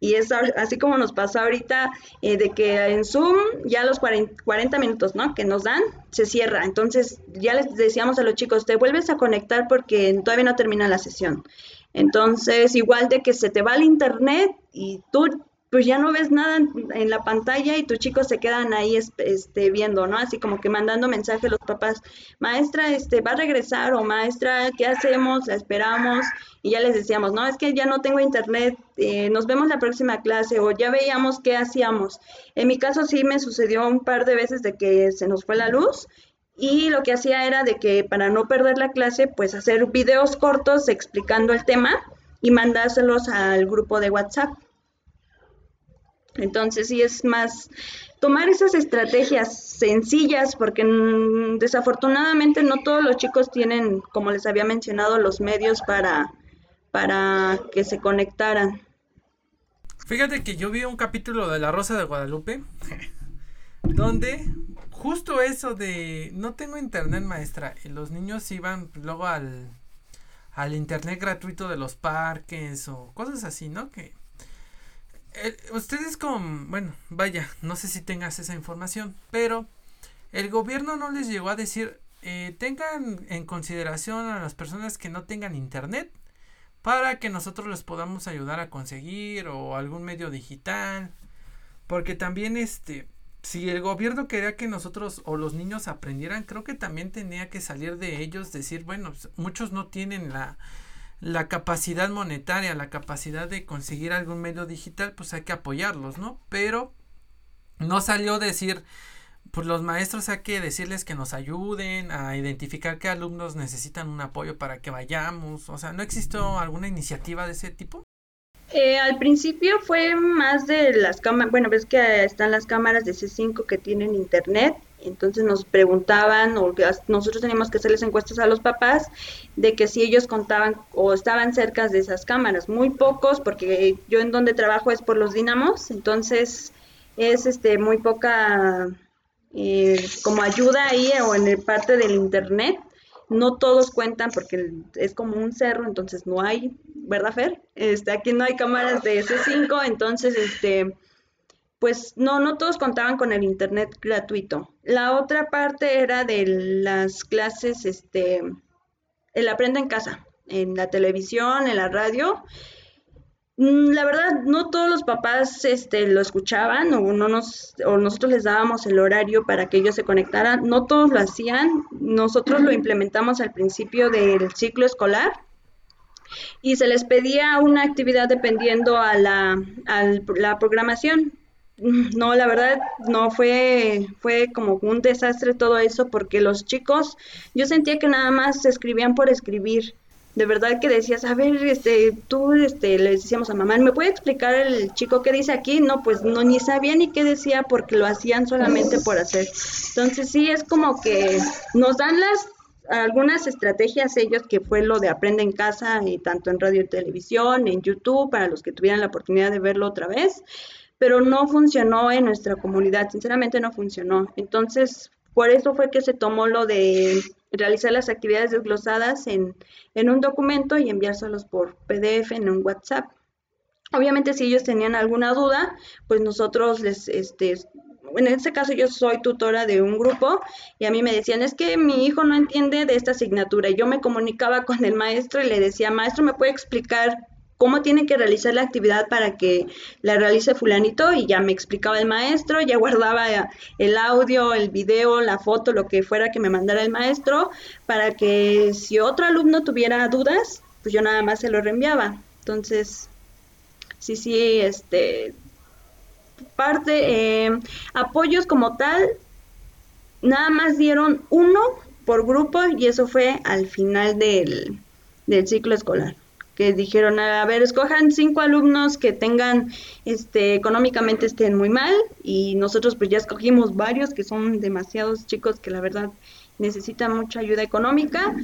y es así como nos pasó ahorita eh, de que en Zoom ya los 40, minutos ¿no? que nos dan se cierra. Entonces ya les decíamos a los chicos, te vuelves a conectar porque todavía no termina la sesión. Entonces igual de que se te va el internet y tú pues ya no ves nada en, la pantalla y tus chicos se quedan ahí este, viendo, ¿no? Así como que mandando mensajes los papás, maestra, este, va a regresar o maestra, ¿qué hacemos? La esperamos y ya les decíamos, no, es que ya no tengo internet, eh, nos vemos la próxima clase o ya veíamos qué hacíamos. En mi caso sí me sucedió un par de veces de que se nos fue la luz y lo que hacía era de que para no perder la clase, pues hacer videos cortos explicando el tema y mandárselos al grupo de WhatsApp. Entonces sí es más tomar esas estrategias sencillas porque mm, desafortunadamente no todos los chicos tienen, como les había mencionado, los medios para, para que se conectaran. Fíjate que yo vi un capítulo de La Rosa de Guadalupe donde justo eso de no tengo internet maestra y los niños iban luego al, al internet gratuito de los parques o cosas así, ¿no? Que ustedes con, bueno, vaya, no sé si tengas esa información, pero el gobierno no les llegó a decir, eh, tengan en consideración a las personas que no tengan internet para que nosotros les podamos ayudar a conseguir o algún medio digital, porque también este, si el gobierno quería que nosotros o los niños aprendieran, creo que también tenía que salir de ellos, decir, bueno, muchos no tienen la la capacidad monetaria, la capacidad de conseguir algún medio digital, pues hay que apoyarlos, ¿no? Pero no salió decir, pues los maestros hay que decirles que nos ayuden a identificar qué alumnos necesitan un apoyo para que vayamos, o sea, ¿no existió alguna iniciativa de ese tipo? Eh, al principio fue más de las cámaras, bueno, ves que están las cámaras de C5 que tienen internet entonces nos preguntaban, o nosotros teníamos que hacerles encuestas a los papás de que si ellos contaban o estaban cerca de esas cámaras. Muy pocos, porque yo en donde trabajo es por los dinamos, entonces es este muy poca eh, como ayuda ahí o en el parte del internet. No todos cuentan porque es como un cerro, entonces no hay, ¿verdad, Fer? Este, aquí no hay cámaras de S5, entonces este pues no, no todos contaban con el internet gratuito. La otra parte era de las clases, este, el aprende en casa, en la televisión, en la radio. Mm, la verdad, no todos los papás este, lo escuchaban o, no nos, o nosotros les dábamos el horario para que ellos se conectaran. No todos lo hacían. Nosotros lo implementamos al principio del ciclo escolar y se les pedía una actividad dependiendo a la, a la programación. No, la verdad no fue fue como un desastre todo eso porque los chicos yo sentía que nada más escribían por escribir de verdad que decías, a ver, este, tú, este, le decíamos a mamá, ¿me puede explicar el chico qué dice aquí? No, pues no, ni sabía ni qué decía porque lo hacían solamente por hacer. Entonces sí, es como que nos dan las algunas estrategias ellos que fue lo de aprende en casa y tanto en radio y televisión, en YouTube, para los que tuvieran la oportunidad de verlo otra vez, pero no funcionó en nuestra comunidad, sinceramente no funcionó. Entonces, por eso fue que se tomó lo de realizar las actividades desglosadas en, en un documento y enviárselos por PDF en un WhatsApp. Obviamente si ellos tenían alguna duda, pues nosotros les, este, en este caso yo soy tutora de un grupo y a mí me decían, es que mi hijo no entiende de esta asignatura. Y yo me comunicaba con el maestro y le decía, maestro, ¿me puede explicar cómo tiene que realizar la actividad para que la realice fulanito? Y ya me explicaba el maestro, ya guardaba el audio, el video, la foto, lo que fuera que me mandara el maestro, para que si otro alumno tuviera dudas, pues yo nada más se lo reenviaba. Entonces, sí, sí, este, parte, eh, apoyos como tal, nada más dieron uno por grupo y eso fue al final del, del ciclo escolar que dijeron, a ver, escojan cinco alumnos que tengan, este, económicamente estén muy mal y nosotros pues ya escogimos varios que son demasiados chicos que la verdad necesitan mucha ayuda económica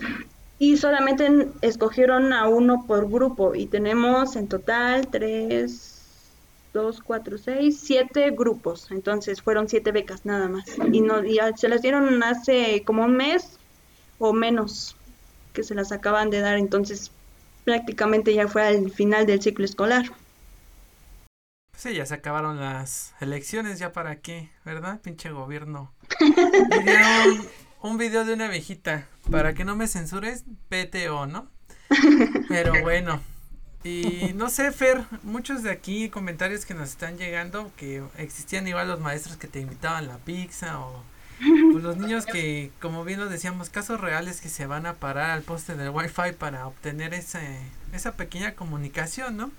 y solamente escogieron a uno por grupo y tenemos en total tres, dos, cuatro, seis, siete grupos. Entonces fueron siete becas nada más. Y, no, y se las dieron hace como un mes o menos que se las acaban de dar. Entonces prácticamente ya fue al final del ciclo escolar. Sí, ya se acabaron las elecciones, ya para qué, ¿verdad? Pinche gobierno. un, un video de una viejita, para que no me censures, PTO, ¿no? Pero bueno, y no sé, Fer, muchos de aquí comentarios que nos están llegando que existían igual los maestros que te invitaban la pizza o pues, los niños que, como bien lo decíamos, casos reales que se van a parar al poste del wifi para obtener ese, esa pequeña comunicación, ¿no?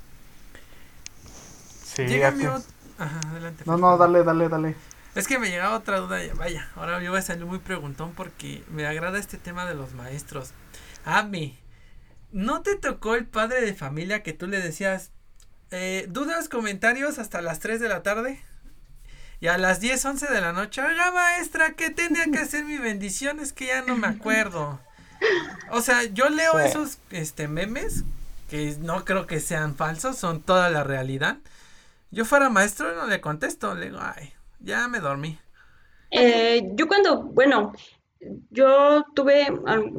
Sí, Ajá, adelante. No, no, dale, dale, dale. Es que me llegaba otra duda, vaya, ahora yo voy a salir muy preguntón porque me agrada este tema de los maestros. Ami, ¿No te tocó el padre de familia que tú le decías, eh, dudas, comentarios hasta las 3 de la tarde? Y a las 10, 11 de la noche, oiga maestra, ¿qué tenía que hacer mi bendición? Es que ya no me acuerdo. O sea, yo leo esos este memes, que no creo que sean falsos, son toda la realidad. Yo fuera maestro no le contesto, le digo, ay, ya me dormí. Eh, yo cuando, bueno, yo tuve,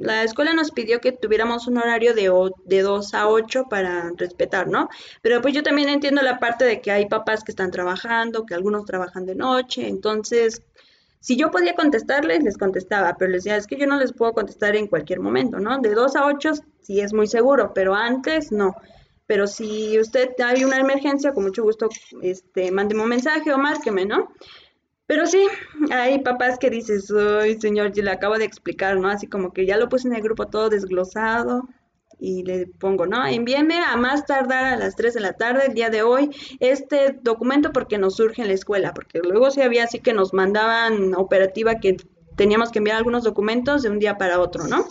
la escuela nos pidió que tuviéramos un horario de, de 2 a 8 para respetar, ¿no? Pero pues yo también entiendo la parte de que hay papás que están trabajando, que algunos trabajan de noche, entonces, si yo podía contestarles, les contestaba, pero les decía, es que yo no les puedo contestar en cualquier momento, ¿no? De 2 a 8 sí es muy seguro, pero antes no. Pero si usted hay una emergencia, con mucho gusto, este, mándeme un mensaje o márqueme, ¿no? Pero sí, hay papás que dices, ay señor, yo le acabo de explicar, ¿no? Así como que ya lo puse en el grupo todo desglosado y le pongo, ¿no? Envíeme a más tardar a las 3 de la tarde el día de hoy este documento porque nos surge en la escuela, porque luego sí había así que nos mandaban operativa que teníamos que enviar algunos documentos de un día para otro, ¿no?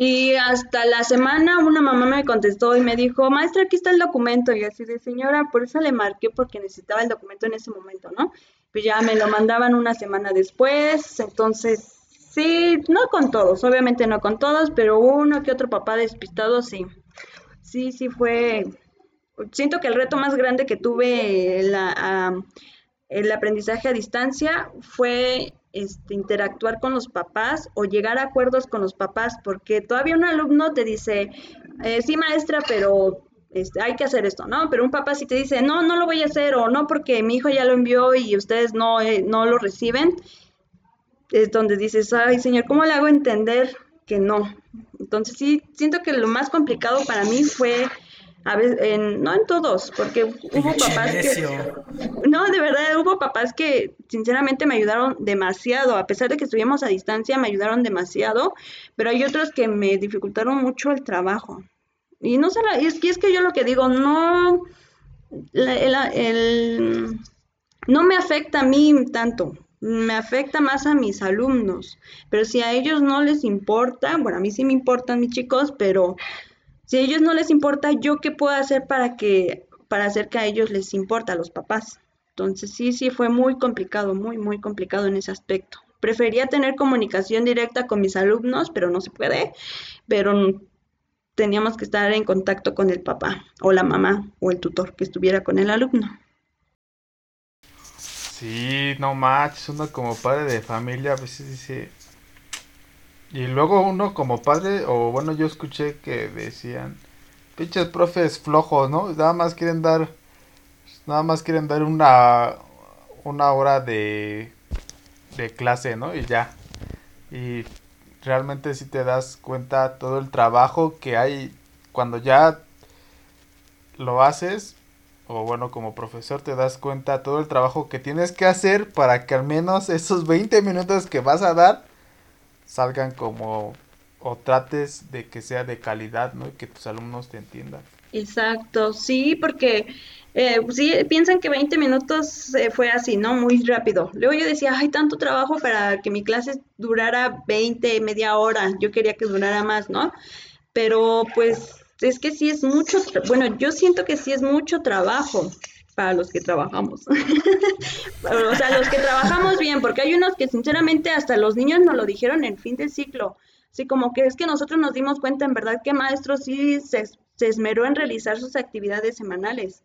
Y hasta la semana una mamá me contestó y me dijo, maestra, aquí está el documento. Y así de, señora, por eso le marqué porque necesitaba el documento en ese momento, ¿no? Pues ya me lo mandaban una semana después. Entonces, sí, no con todos, obviamente no con todos, pero uno que otro papá despistado, sí. Sí, sí fue. Siento que el reto más grande que tuve el aprendizaje a distancia fue este, interactuar con los papás o llegar a acuerdos con los papás, porque todavía un alumno te dice, eh, sí maestra, pero este, hay que hacer esto, ¿no? Pero un papá si te dice, no, no lo voy a hacer o no porque mi hijo ya lo envió y ustedes no, eh, no lo reciben, es donde dices, ay señor, ¿cómo le hago entender que no? Entonces sí, siento que lo más complicado para mí fue a veces, en, no en todos, porque hubo papás que... No, de verdad, hubo papás que sinceramente me ayudaron demasiado, a pesar de que estuvimos a distancia, me ayudaron demasiado, pero hay otros que me dificultaron mucho el trabajo. Y no sé, es que, es que yo lo que digo, no, el, no me afecta a mí tanto, me afecta más a mis alumnos, pero si a ellos no les importa, bueno, a mí sí me importan mis chicos, pero si a ellos no les importa, ¿yo qué puedo hacer para que para hacer que a ellos les importa a los papás? Entonces sí, sí fue muy complicado, muy muy complicado en ese aspecto. Prefería tener comunicación directa con mis alumnos, pero no se puede, pero teníamos que estar en contacto con el papá o la mamá o el tutor que estuviera con el alumno. Sí, no manches, uno como padre de familia a veces dice... Y luego uno como padre, o bueno, yo escuché que decían, pinches profes flojos, ¿no? Nada más quieren dar, nada más quieren dar una, una hora de, de clase, ¿no? Y ya. Y realmente si te das cuenta todo el trabajo que hay cuando ya lo haces, o bueno, como profesor te das cuenta todo el trabajo que tienes que hacer para que al menos esos 20 minutos que vas a dar salgan como o trates de que sea de calidad, ¿no? Y que tus alumnos te entiendan. Exacto, sí, porque eh, sí, piensan que 20 minutos eh, fue así, ¿no? Muy rápido. Luego yo decía, hay tanto trabajo para que mi clase durara 20, media hora. Yo quería que durara más, ¿no? Pero pues es que sí es mucho, bueno, yo siento que sí es mucho trabajo para los que trabajamos. o sea, los que trabajamos bien, porque hay unos que sinceramente hasta los niños nos lo dijeron en fin del ciclo. Sí, como que es que nosotros nos dimos cuenta en verdad que maestros sí se, se esmeró en realizar sus actividades semanales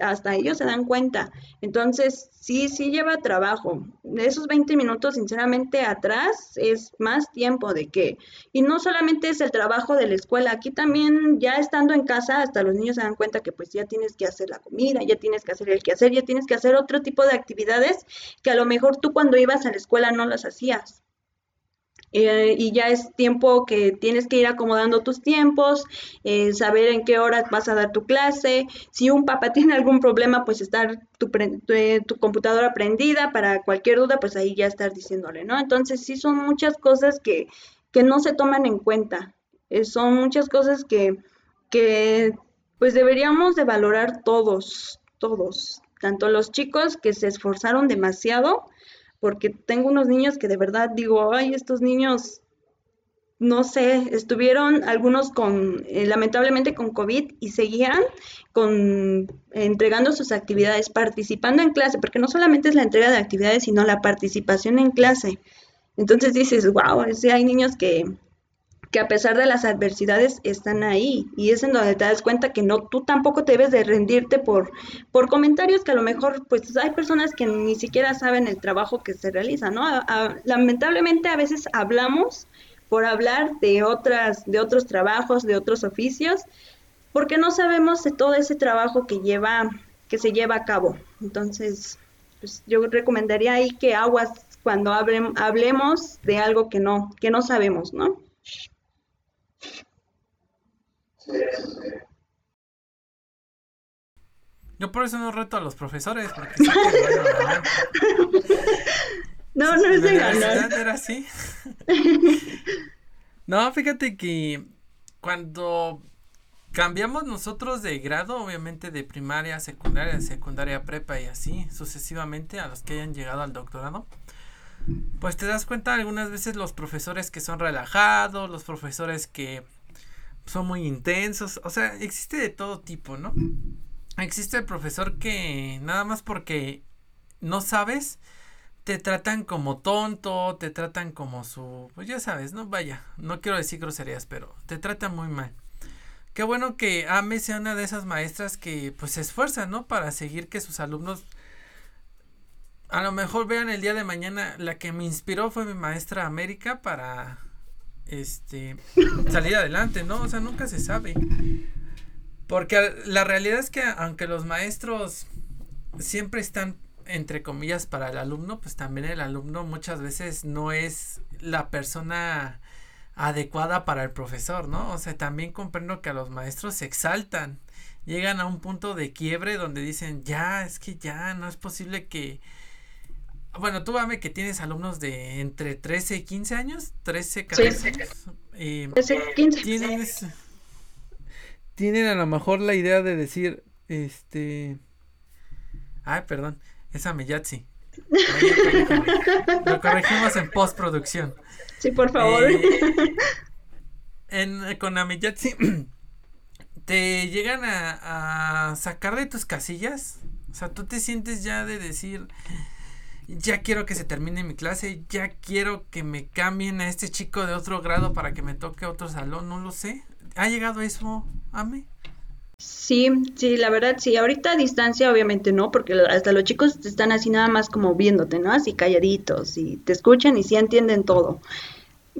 hasta ellos se dan cuenta. Entonces, sí, sí lleva trabajo. Esos 20 minutos, sinceramente, atrás es más tiempo de que, y no solamente es el trabajo de la escuela, aquí también ya estando en casa, hasta los niños se dan cuenta que pues ya tienes que hacer la comida, ya tienes que hacer el quehacer, ya tienes que hacer otro tipo de actividades que a lo mejor tú cuando ibas a la escuela no las hacías. Eh, y ya es tiempo que tienes que ir acomodando tus tiempos, eh, saber en qué hora vas a dar tu clase. Si un papá tiene algún problema, pues estar tu, eh, tu, computadora prendida para cualquier duda, pues ahí ya estar diciéndole, ¿no? Entonces sí son muchas cosas que, que no se toman en cuenta. son muchas cosas que, que pues deberíamos de valorar todos, todos, tanto los chicos que se esforzaron demasiado, porque tengo unos niños que de verdad digo, ay, estos niños, no sé, estuvieron algunos con, eh, lamentablemente con COVID y seguían con entregando sus actividades, participando en clase, porque no solamente es la entrega de actividades, sino la participación en clase. Entonces dices, wow, hay niños que, que a pesar de las adversidades están ahí y es en donde te das cuenta que no tú tampoco debes de rendirte por por comentarios que a lo mejor pues hay personas que ni siquiera saben el trabajo que se realiza, ¿no? lamentablemente a veces hablamos por hablar de otras de otros trabajos, de otros oficios, porque no sabemos de todo ese trabajo que lleva que se lleva a cabo. Entonces, pues yo recomendaría ahí que aguas cuando hablemos de algo que no que no sabemos, ¿no? Yo por eso no reto a los profesores, porque No, no es de ganar. Era así. no, fíjate que cuando cambiamos nosotros de grado, obviamente de primaria, secundaria, secundaria, prepa y así, sucesivamente a los que hayan llegado al doctorado, pues te das cuenta algunas veces los profesores que son relajados, los profesores que son muy intensos, o sea, existe de todo tipo, ¿no? Existe el profesor que nada más porque no sabes, te tratan como tonto, te tratan como su, pues ya sabes, ¿no? Vaya, no quiero decir groserías, pero te tratan muy mal. Qué bueno que Ame sea una de esas maestras que pues se esfuerzan, ¿no? Para seguir que sus alumnos a lo mejor vean el día de mañana, la que me inspiró fue mi maestra América para este salir adelante, ¿no? O sea, nunca se sabe. Porque la realidad es que aunque los maestros siempre están entre comillas para el alumno, pues también el alumno muchas veces no es la persona adecuada para el profesor, ¿no? O sea, también comprendo que a los maestros se exaltan, llegan a un punto de quiebre donde dicen, ya, es que ya, no es posible que, bueno, tú dame que tienes alumnos de entre 13 y 15 años, 13, 14 años. Eh, 15. Tienen, tienen a lo mejor la idea de decir, este... Ay, perdón, esa Meyatsi. Lo corregimos en postproducción. Sí, por favor. Eh, en, con Amiyatsi, ¿te llegan a, a sacar de tus casillas? O sea, tú te sientes ya de decir, ya quiero que se termine mi clase, ya quiero que me cambien a este chico de otro grado para que me toque otro salón, no lo sé. ¿Ha llegado eso, Ame? Sí, sí, la verdad, sí. Ahorita a distancia, obviamente no, porque hasta los chicos están así nada más como viéndote, ¿no? Así calladitos y te escuchan y sí entienden todo.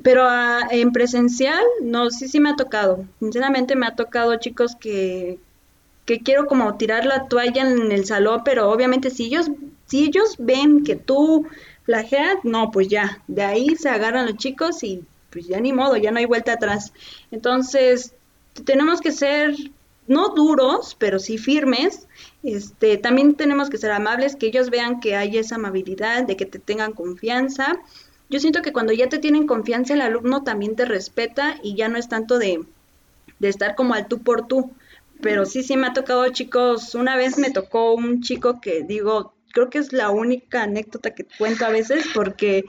Pero ah, en presencial, no, sí, sí me ha tocado. Sinceramente me ha tocado chicos que, que quiero como tirar la toalla en el salón, pero obviamente si ellos, si ellos ven que tú flageas, no, pues ya, de ahí se agarran los chicos y pues ya ni modo, ya no hay vuelta atrás. Entonces, tenemos que ser no duros, pero sí firmes. Este, también tenemos que ser amables, que ellos vean que hay esa amabilidad, de que te tengan confianza. Yo siento que cuando ya te tienen confianza, el alumno también te respeta y ya no es tanto de, de estar como al tú por tú. Pero sí, sí me ha tocado chicos, una vez me tocó un chico que digo, creo que es la única anécdota que cuento a veces porque,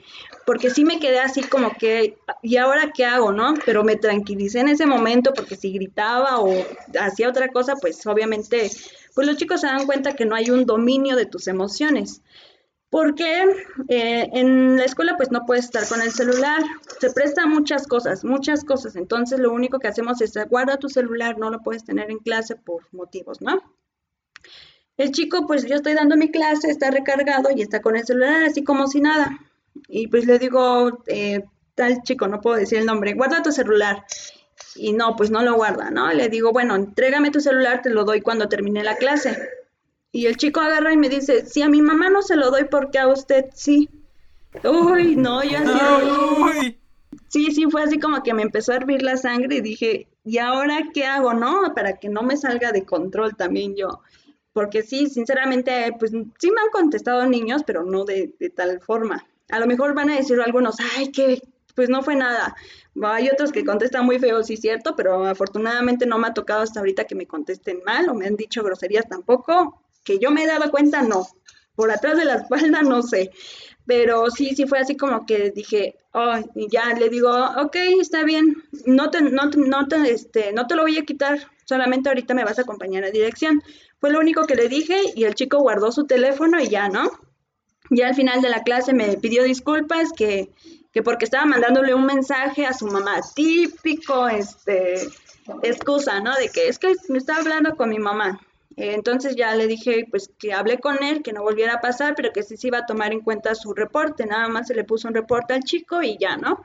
porque sí me quedé así como que, ¿y ahora qué hago, no? Pero me tranquilicé en ese momento porque si gritaba o hacía otra cosa, pues obviamente, pues los chicos se dan cuenta que no hay un dominio de tus emociones. Porque eh, en la escuela pues no puedes estar con el celular, se presta muchas cosas, muchas cosas, entonces lo único que hacemos es guarda tu celular, no lo puedes tener en clase por motivos, ¿no? El chico, pues yo estoy dando mi clase, está recargado y está con el celular así como si nada. Y pues le digo, eh, tal chico, no puedo decir el nombre, guarda tu celular. Y no, pues no lo guarda, ¿no? Le digo, bueno, entrégame tu celular, te lo doy cuando termine la clase. Y el chico agarra y me dice, si a mi mamá no se lo doy, ¿por qué a usted sí? Uy, no, yo así. Sí, sí, fue así como que me empezó a hervir la sangre y dije, ¿y ahora qué hago, no? Para que no me salga de control también yo porque sí, sinceramente, pues sí me han contestado niños, pero no de, tal forma. A lo mejor van a decir algunos, ay, que pues no fue nada. Hay otros que contestan muy feo, sí, cierto, pero afortunadamente no me ha tocado hasta ahorita que me contesten mal o me han dicho groserías tampoco. Que yo me he dado cuenta, no. Por atrás de la espalda, no sé. Pero sí, sí fue así como que dije, oh, y ya le digo, ok, está bien, no te, no, no, te, este, no te lo voy a quitar, solamente ahorita me vas a acompañar a dirección. Fue lo único que le dije y el chico guardó su teléfono y ya, ¿no? Ya al final de la clase me pidió disculpas que, que porque estaba mandándole un mensaje a su mamá, típico, este, excusa, ¿no? De que es que me estaba hablando con mi mamá. Entonces ya le dije, pues que hablé con él, que no volviera a pasar, pero que sí se iba a tomar en cuenta su reporte. Nada más se le puso un reporte al chico y ya, ¿no?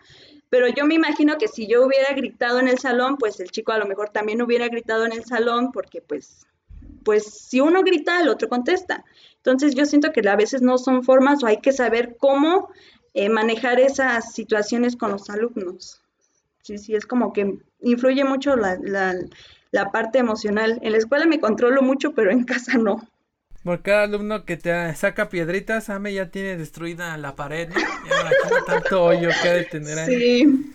Pero yo me imagino que si yo hubiera gritado en el salón, pues el chico a lo mejor también hubiera gritado en el salón, porque pues pues si uno grita, el otro contesta. Entonces yo siento que a veces no son formas o hay que saber cómo eh, manejar esas situaciones con los alumnos. Sí, sí, es como que influye mucho la, la, parte emocional. En la escuela me controlo mucho, pero en casa no. Por cada alumno que te saca piedritas, Ame ya tiene destruida la pared, ¿no? Ya tanto hoyo que ha de tener ahí. Sí.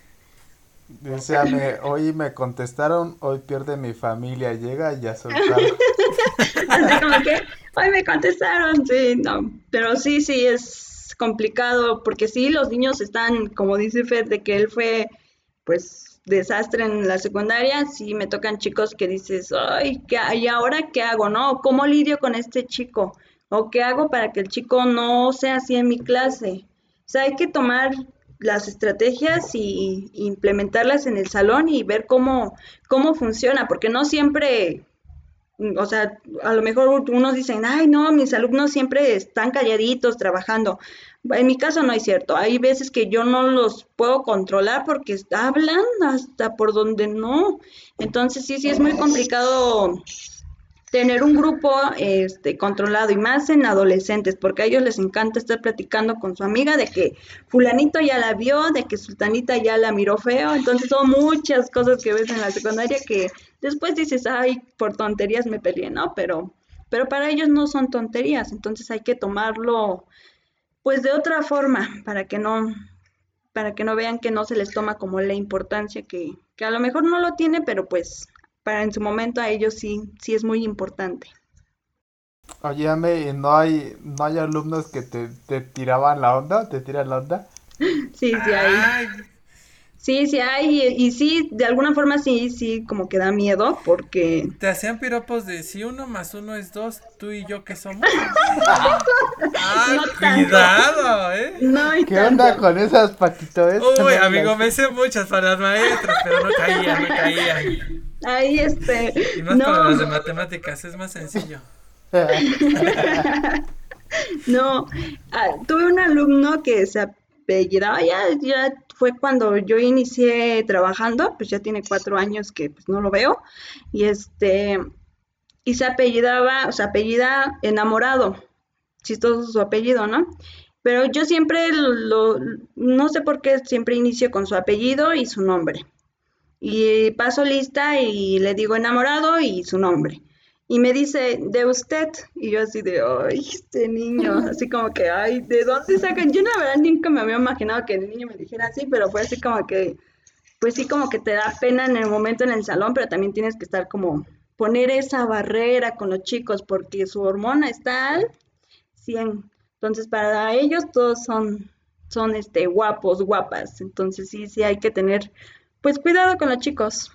Dice hoy me contestaron, hoy pierde mi familia, llega y ya soltaron. Así como que, hoy me contestaron, sí, no, pero sí, sí, es complicado, porque sí, los niños están, como dice Fed, de que él fue, pues, desastre en la secundaria, sí me tocan chicos que dices, ay, ¿qué, ¿y ahora qué hago, no? ¿Cómo lidio con este chico? ¿O qué hago para que el chico no sea así en mi clase? O sea, hay que tomar las estrategias y, implementarlas en el salón y ver cómo, cómo funciona, porque no siempre, o sea, a lo mejor unos dicen, ay, no, mis alumnos siempre están calladitos trabajando. En mi caso no es cierto, hay veces que yo no los puedo controlar porque hablan hasta por donde no. Entonces sí, sí es muy complicado tener un grupo este, controlado y más en adolescentes, porque a ellos les encanta estar platicando con su amiga de que fulanito ya la vio, de que sultanita ya la miró feo, entonces son muchas cosas que ves en la secundaria que después dices, ay, por tonterías me peleé, ¿no? Pero, pero para ellos no son tonterías, entonces hay que tomarlo pues de otra forma para que no para que no vean que no se les toma como la importancia que, que a lo mejor no lo tiene, pero pues para en su momento a ellos sí, sí es muy importante. Oye, Ame, ¿no hay, ¿no hay alumnos que te, te tiraban la onda? ¿Te tiran la onda? Sí, sí hay. Sí, sí hay, y, sí, de alguna forma sí, sí, como que da miedo, porque... Te hacían piropos de si uno más uno es dos, tú y yo qué somos. ah, cuidado, ¿eh? No ¿Qué onda con esas, Paquito? Uy, amigo, me sé muchas para las maestras, pero no caía, no caía. Ahí, este... Y más para las de matemáticas, es más sencillo. no, ah, tuve un alumno que se apellidaba, ya, ya fue cuando yo inicié trabajando, pues ya tiene cuatro años que pues no lo veo, y este, y se apellidaba, o sea, apellida enamorado, chistoso su apellido, ¿no? Pero yo siempre lo, no sé por qué siempre inicio con su apellido y su nombre. Y paso lista y le digo enamorado y su nombre y me dice, de usted, y yo así de, ay, este niño, así como que, ay, ¿de dónde sacan? Yo la verdad nunca me había imaginado que el niño me dijera así, pero fue así como que, pues sí, como que te da pena en el momento en el salón, pero también tienes que estar como, poner esa barrera con los chicos, porque su hormona está al 100. Entonces, para ellos todos son, son, este, guapos, guapas. Entonces, sí, sí hay que tener, pues, cuidado con los chicos.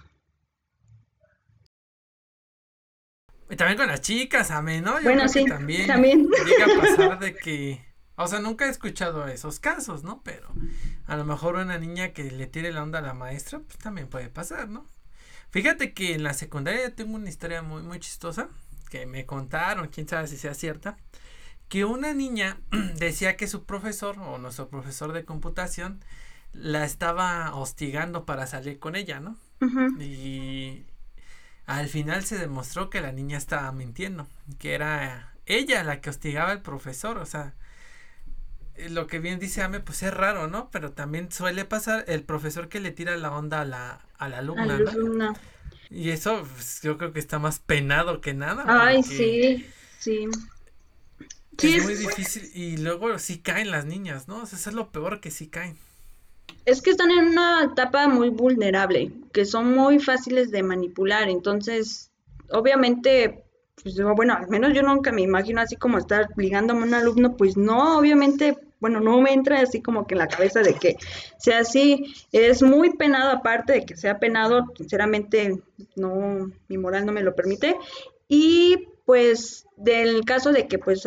Y también con las chicas, amén, ¿no? Yo bueno, sí, también, también, llega a pasar de que, o sea, nunca he escuchado esos casos, ¿no? Pero a lo mejor una niña que le tire la onda a la maestra, pues también puede pasar, ¿no? Fíjate que en la secundaria tengo una historia muy, muy chistosa que me contaron, quién sabe si sea cierta, que una niña decía que su profesor o nuestro profesor de computación la estaba hostigando para salir con ella, ¿no? Y al final se demostró que la niña estaba mintiendo, que era ella la que hostigaba al profesor, o sea, eh, lo que bien dice Ame, pues es raro, ¿no? Pero también suele pasar el profesor que le tira la onda a la, a la alumna, ¿no? Y eso pues, yo creo que está más penado que nada. Ay, sí, sí. Es muy difícil y luego sí caen las niñas, ¿no? O sea, eso es lo peor que sí caen. Es que están en una etapa muy vulnerable, que son muy fáciles de manipular, entonces, obviamente, pues bueno, al menos yo nunca me imagino así como estar ligándome a un alumno, pues no, obviamente, bueno, no me entra así como que en la cabeza de que sea así, es muy penado aparte de que sea penado, sinceramente, no, mi moral no me lo permite, y pues del caso de que pues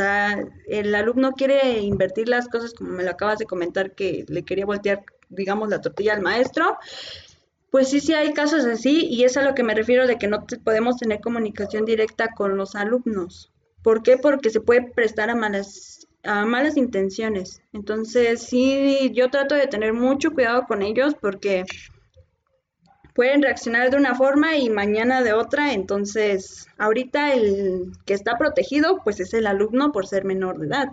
el alumno quiere invertir las cosas como me lo acabas de comentar que le quería voltear digamos, la tortilla al maestro. Pues sí, sí hay casos así y es a lo que me refiero de que no podemos tener comunicación directa con los alumnos. ¿Por qué? Porque se puede prestar a malas, a malas intenciones. Entonces, sí, yo trato de tener mucho cuidado con ellos porque pueden reaccionar de una forma y mañana de otra. Entonces, ahorita el que está protegido, pues es el alumno por ser menor de edad.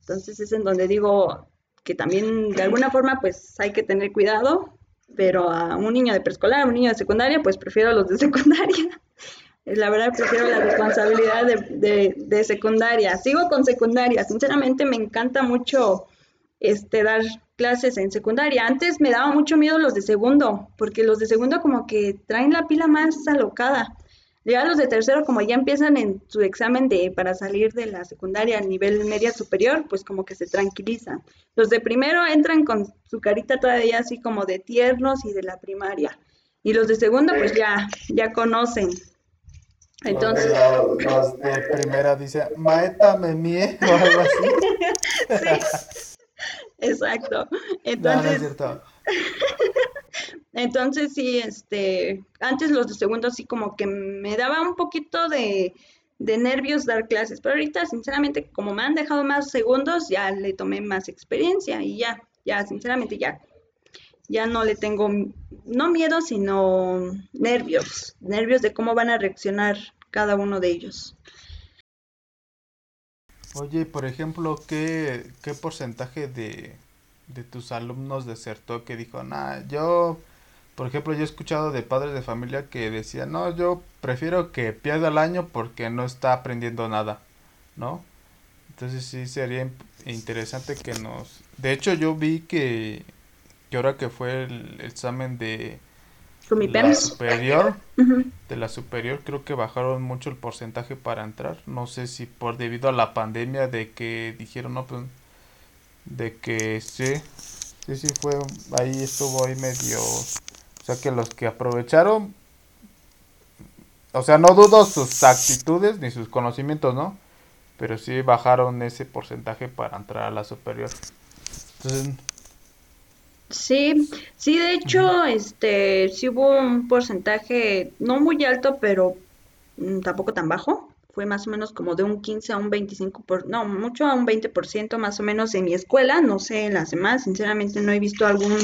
Entonces es en donde digo, que también de alguna forma pues hay que tener cuidado, pero a un niño de preescolar, a un niño de secundaria, pues prefiero a los de secundaria. La verdad prefiero la responsabilidad de, de, secundaria. Sigo con secundaria. Sinceramente me encanta mucho este, dar clases en secundaria. Antes me daba mucho miedo los de segundo, porque los de segundo como que traen la pila más alocada. Ya los de tercero, como ya empiezan en su examen de para salir de la secundaria a nivel media superior, pues como que se tranquilizan. Los de primero entran con su carita todavía así como de tiernos y de la primaria. Y los de segundo, pues ya, ya conocen. Entonces. Los de primera dicen, maeta me mie o algo así. sí. Exacto. Entonces. Entonces sí, este, antes los de segundo así como que me daba un poquito de, de nervios dar clases, pero ahorita sinceramente como me han dejado más segundos, ya le tomé más experiencia y ya, ya, sinceramente ya, ya no le tengo, no miedo, sino nervios, nervios de cómo van a reaccionar cada uno de ellos. Oye, por ejemplo, ¿qué, qué porcentaje de, de tus alumnos desertó que dijo, nah, yo por ejemplo, yo he escuchado de padres de familia que decían, no, yo prefiero que pierda el año porque no está aprendiendo nada, ¿no? Entonces sí sería interesante que nos... De hecho yo vi que, que ahora que fue el, examen de, la superior, de la superior creo que bajaron mucho el porcentaje para entrar. No sé si por debido a la pandemia de que dijeron, no, pues, de que sí, sí, sí fue, ahí estuvo ahí medio, o sea que los que aprovecharon, o sea, no dudo sus actitudes ni sus conocimientos, ¿no? Pero sí bajaron ese porcentaje para entrar a la superior. Entonces, Sí, sí, de hecho, este, sí hubo un porcentaje no muy alto, pero mm, tampoco tan bajo. Fue más o menos como de un 15 a un 25%, por, no, mucho a un 20% más o menos en mi escuela, no sé en las demás, sinceramente no he visto algún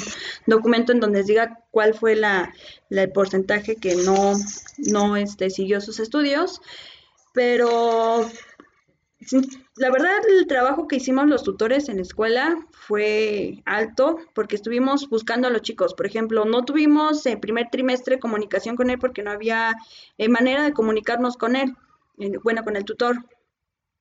documento en donde diga cuál fue la, el porcentaje que no, no este, siguió sus estudios, pero la verdad, el trabajo que hicimos los tutores en la escuela fue alto porque estuvimos buscando a los chicos. Por ejemplo, no tuvimos el primer trimestre comunicación con él porque no había eh, manera de comunicarnos con él, bueno, con el tutor.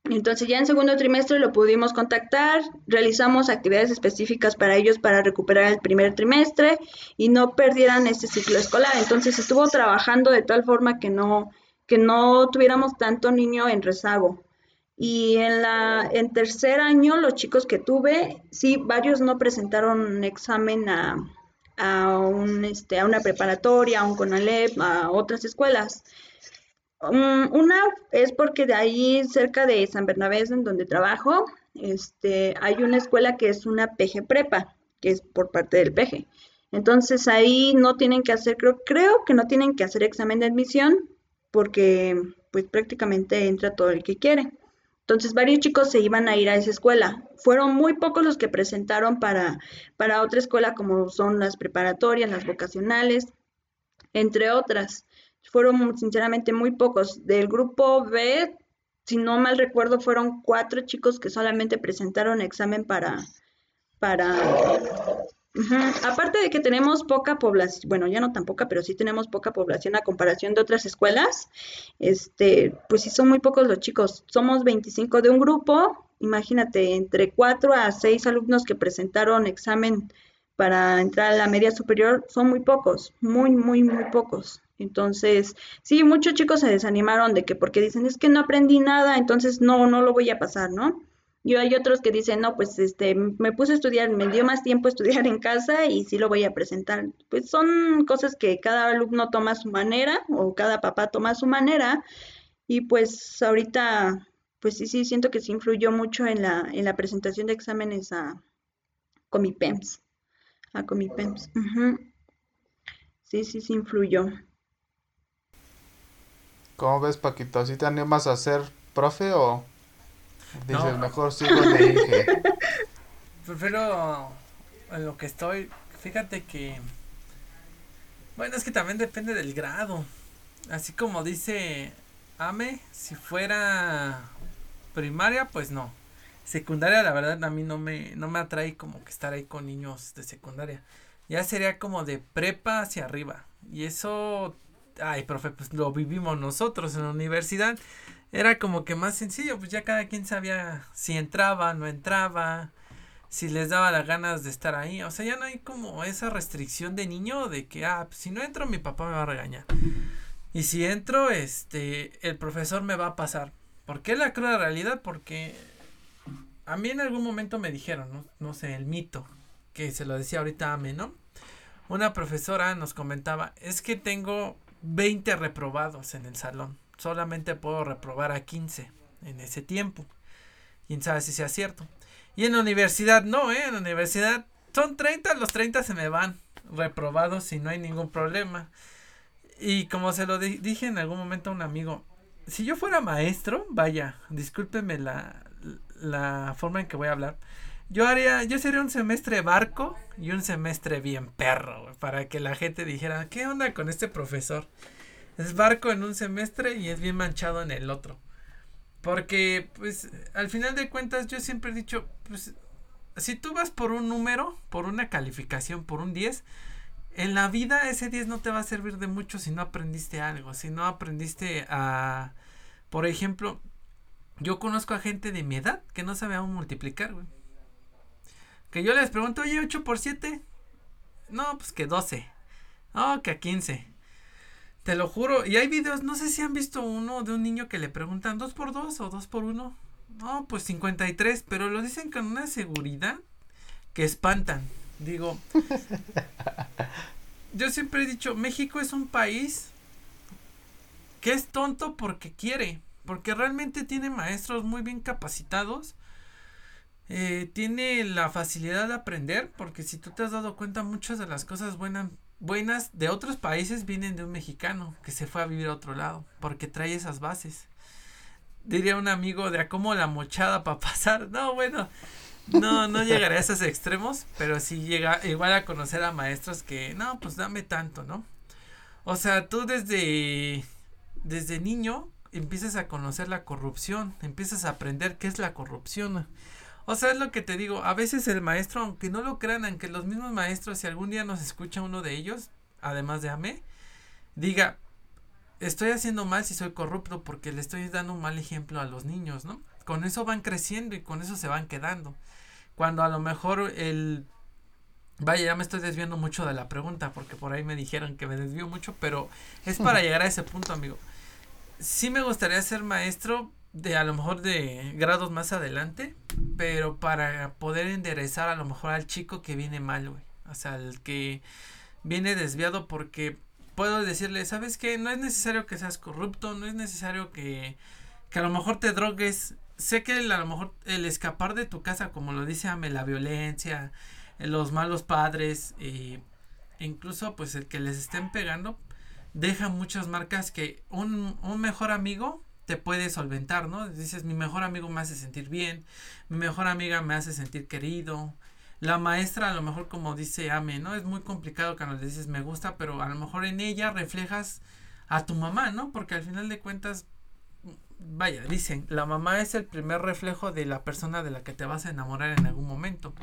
Entonces ya en segundo trimestre lo pudimos contactar, realizamos actividades específicas para ellos para recuperar el primer trimestre y no perdieran este ciclo escolar. Entonces estuvo trabajando de tal forma que no, que no tuviéramos tanto niño en rezago. Y en la en tercer año, los chicos que tuve, sí, varios no presentaron examen a, a, un, este, a una preparatoria, a un CONALEP, a otras escuelas. Um, una es porque de ahí, cerca de San Bernabé, en donde trabajo, este, hay una escuela que es una PG Prepa, que es por parte del PG. Entonces ahí no tienen que hacer, creo, creo que no tienen que hacer examen de admisión porque pues prácticamente entra todo el que quiere. Entonces varios chicos se iban a ir a esa escuela. Fueron muy pocos los que presentaron para, para otra escuela como son las preparatorias, las vocacionales, entre otras. Fueron sinceramente muy pocos. Del grupo B, si no mal recuerdo, fueron cuatro chicos que solamente presentaron examen para, para Aparte de que tenemos poca población, bueno, ya no tan poca, pero sí tenemos poca población a comparación de otras escuelas, este, pues sí son muy pocos los chicos. Somos 25 de un grupo, imagínate, entre 4 a 6 alumnos que presentaron examen para entrar a la media superior, son muy pocos, muy, muy, muy pocos. Entonces, sí, muchos chicos se desanimaron de que porque dicen, es que no aprendí nada, entonces no, no lo voy a pasar, ¿no? Y hay otros que dicen, no, pues este, me puse a estudiar, me dio más tiempo estudiar en casa y sí lo voy a presentar. Pues son cosas que cada alumno toma a su manera o cada papá toma a su manera. Y pues ahorita, pues sí, sí, siento que sí influyó mucho en la, en la presentación de exámenes a Comipems. A Comipems. Sí, sí, sí influyó. ¿Cómo ves, Paquito? ¿Sí te animas a ser profe o...? Dices, mejor sigo de Inge. Prefiero en lo que estoy. Fíjate que. Bueno, es que también depende del grado. Así como dice Ame, si fuera primaria, pues no. Secundaria, la verdad, a mí no me, no me atrae como que estar ahí con niños de secundaria. Ya sería como de prepa hacia arriba. Y eso, ay, profe, pues lo vivimos nosotros en la universidad era como que más sencillo, pues ya cada quien sabía si entraba, no entraba, si les daba las ganas de estar ahí. O sea, ya no hay como esa restricción de niño de que, ah, pues si no entro mi papá me va a regañar. Y si entro, este, el profesor me va a pasar. ¿Por qué la cruda realidad? Porque a mí en algún momento me dijeron, no, no sé, el mito, que se lo decía ahorita a mí, ¿no? Una profesora nos comentaba, es que tengo 20 reprobados en el salón solamente puedo reprobar a 15 en ese tiempo. Quién sabe si sea cierto. Y en la universidad no, ¿eh? En la universidad son 30, los 30 se me van reprobados y no hay ningún problema. Y como se lo dije en algún momento a un amigo, si yo fuera maestro, vaya, discúlpeme la, la forma en que voy a hablar. Yo haría, yo sería un semestre barco y un semestre bien perro, para que la gente dijera, ¿qué onda con este profesor? es barco en un semestre y es bien manchado en el otro. Porque, pues, al final de cuentas, yo siempre he dicho, pues, si tú vas por un número, por una calificación, por un 10, en la vida ese 10 no te va a servir de mucho si no aprendiste algo, si no aprendiste a, por ejemplo, yo conozco a gente de mi edad que no sabe aún multiplicar, güey. Que yo les pregunto, oye, 8 por 7. No, pues que 12. Oh, que a 15. Te lo juro. Y hay videos, no sé si han visto uno de un niño que le preguntan dos por dos o dos por uno. No, pues 53, pero lo dicen con una seguridad que espantan. Digo, yo siempre he dicho, México es un país que es tonto porque quiere, porque realmente tiene maestros muy bien capacitados. Eh, tiene la facilidad de aprender, porque si tú te has dado cuenta, muchas de las cosas buenas, buenas de otros países vienen de un mexicano que se fue a vivir a otro lado, porque trae esas bases. Diría un amigo de a cómo la mochada para pasar. No, bueno, no, no llegaré a esos extremos, pero sí llega igual a conocer a maestros que, no, pues dame tanto, ¿no? O sea, tú desde, desde niño empiezas a conocer la corrupción, empiezas a aprender qué es la corrupción. O sea, es lo que te digo, a veces el maestro, aunque no lo crean, aunque los mismos maestros, si algún día nos escucha uno de ellos, además de AME, diga, estoy haciendo mal si soy corrupto porque le estoy dando un mal ejemplo a los niños, ¿no? Con eso van creciendo y con eso se van quedando. Cuando a lo mejor el... Vaya, ya me estoy desviando mucho de la pregunta porque por ahí me dijeron que me desvío mucho, pero es para llegar a ese punto, amigo. Sí me gustaría ser maestro de a lo mejor de grados más adelante, pero para poder enderezar a lo mejor al chico que viene mal, güey. O sea, el que viene desviado porque puedo decirle, ¿sabes qué? No es necesario que seas corrupto, no es necesario que, que a lo mejor te drogues sé que a lo mejor el escapar de tu casa, como lo dice Ame, la violencia, los malos padres, e incluso pues el que les estén pegando, deja muchas marcas que un, un mejor amigo te puede solventar, ¿no? Dices, mi mejor amigo me hace sentir bien, mi mejor amiga me hace sentir querido. La maestra, a lo mejor como dice Ame, ¿no? Es muy complicado cuando le dices me gusta, pero a lo mejor en ella reflejas a tu mamá, ¿no? Porque al final de cuentas vaya, dicen, la mamá es el primer reflejo de la persona de la que te vas a enamorar en algún momento.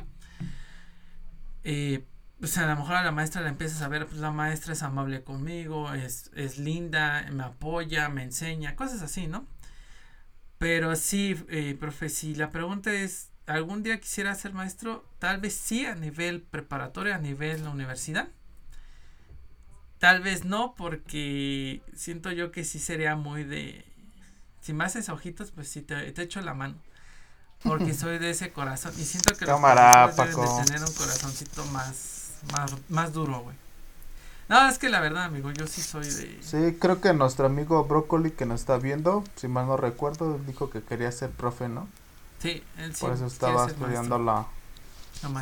Eh, pues a lo mejor a la maestra la empiezas a ver, pues la maestra es amable conmigo, es, es linda, me apoya, me enseña, cosas así, ¿no? Pero sí, eh, profe, si la pregunta es, ¿algún día quisiera ser maestro? Tal vez sí a nivel preparatorio, a nivel la universidad. Tal vez no, porque siento yo que sí sería muy de si me haces ojitos, pues sí te, te echo la mano. Porque soy de ese corazón. Y siento que Cámara, los deben de tener un corazoncito más, más, más duro, güey. No, es que la verdad, amigo, yo sí soy de... Sí, creo que nuestro amigo Brócoli que nos está viendo, si mal no recuerdo, dijo que quería ser profe, ¿no? Sí, él sí. Por eso estaba estudiando la...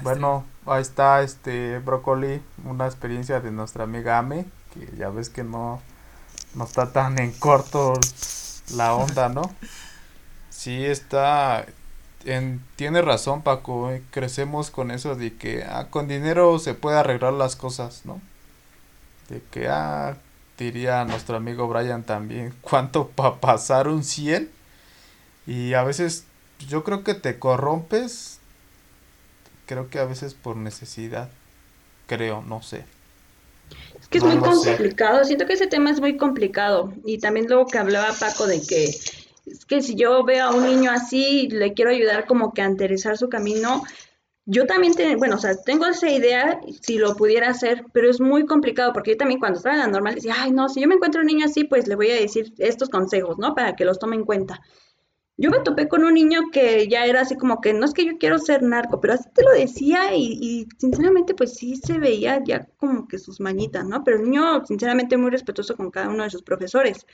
bueno, ahí está este Brócoli, una experiencia de nuestra amiga Ame, que ya ves que no, no está tan en corto la onda, ¿no? Sí, está. En, tiene razón, Paco. Eh, crecemos con eso de que ah, con dinero se puede arreglar las cosas, ¿no? De que, ah, diría nuestro amigo Brian también, ¿cuánto para pasar un 100? Y a veces yo creo que te corrompes, creo que a veces por necesidad, creo, no sé que es muy complicado, siento que ese tema es muy complicado. Y también luego que hablaba Paco de que es que si yo veo a un niño así, le quiero ayudar como que a enderezar su camino, yo también, bueno, o sea, tengo esa idea si lo pudiera hacer, pero es muy complicado porque yo también cuando estaba en la normal decía, ay, no, si yo me encuentro un niño así, pues le voy a decir estos consejos, ¿no? Para que los tome en cuenta. Yo me topé con un niño que ya era así como que no es que yo quiero ser narco, pero así te lo decía y, sinceramente pues sí se veía ya como que sus mañitas, ¿no? Pero el niño sinceramente muy respetuoso con cada uno de sus profesores.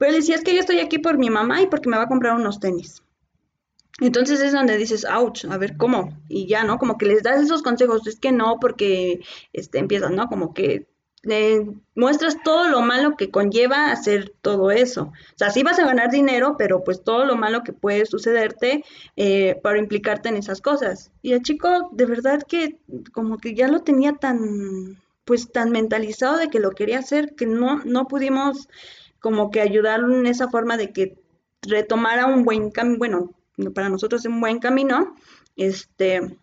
Pero decía es que yo estoy aquí por mi mamá y porque me va a comprar unos tenis. Entonces es donde dices, ouch, a ver cómo. Y ya, ¿no? Como que les das esos consejos, es que no, porque este, empiezan, ¿no? Como que le muestras todo lo malo que conlleva hacer todo eso. O sea, sí vas a ganar dinero, pero pues todo lo malo que puede sucederte eh, para implicarte en esas cosas. Y el chico, de verdad que como que ya lo tenía tan, pues tan mentalizado de que lo quería hacer, que no, no pudimos como que ayudarlo en esa forma de que retomara un buen camino, bueno, para nosotros un buen camino, este,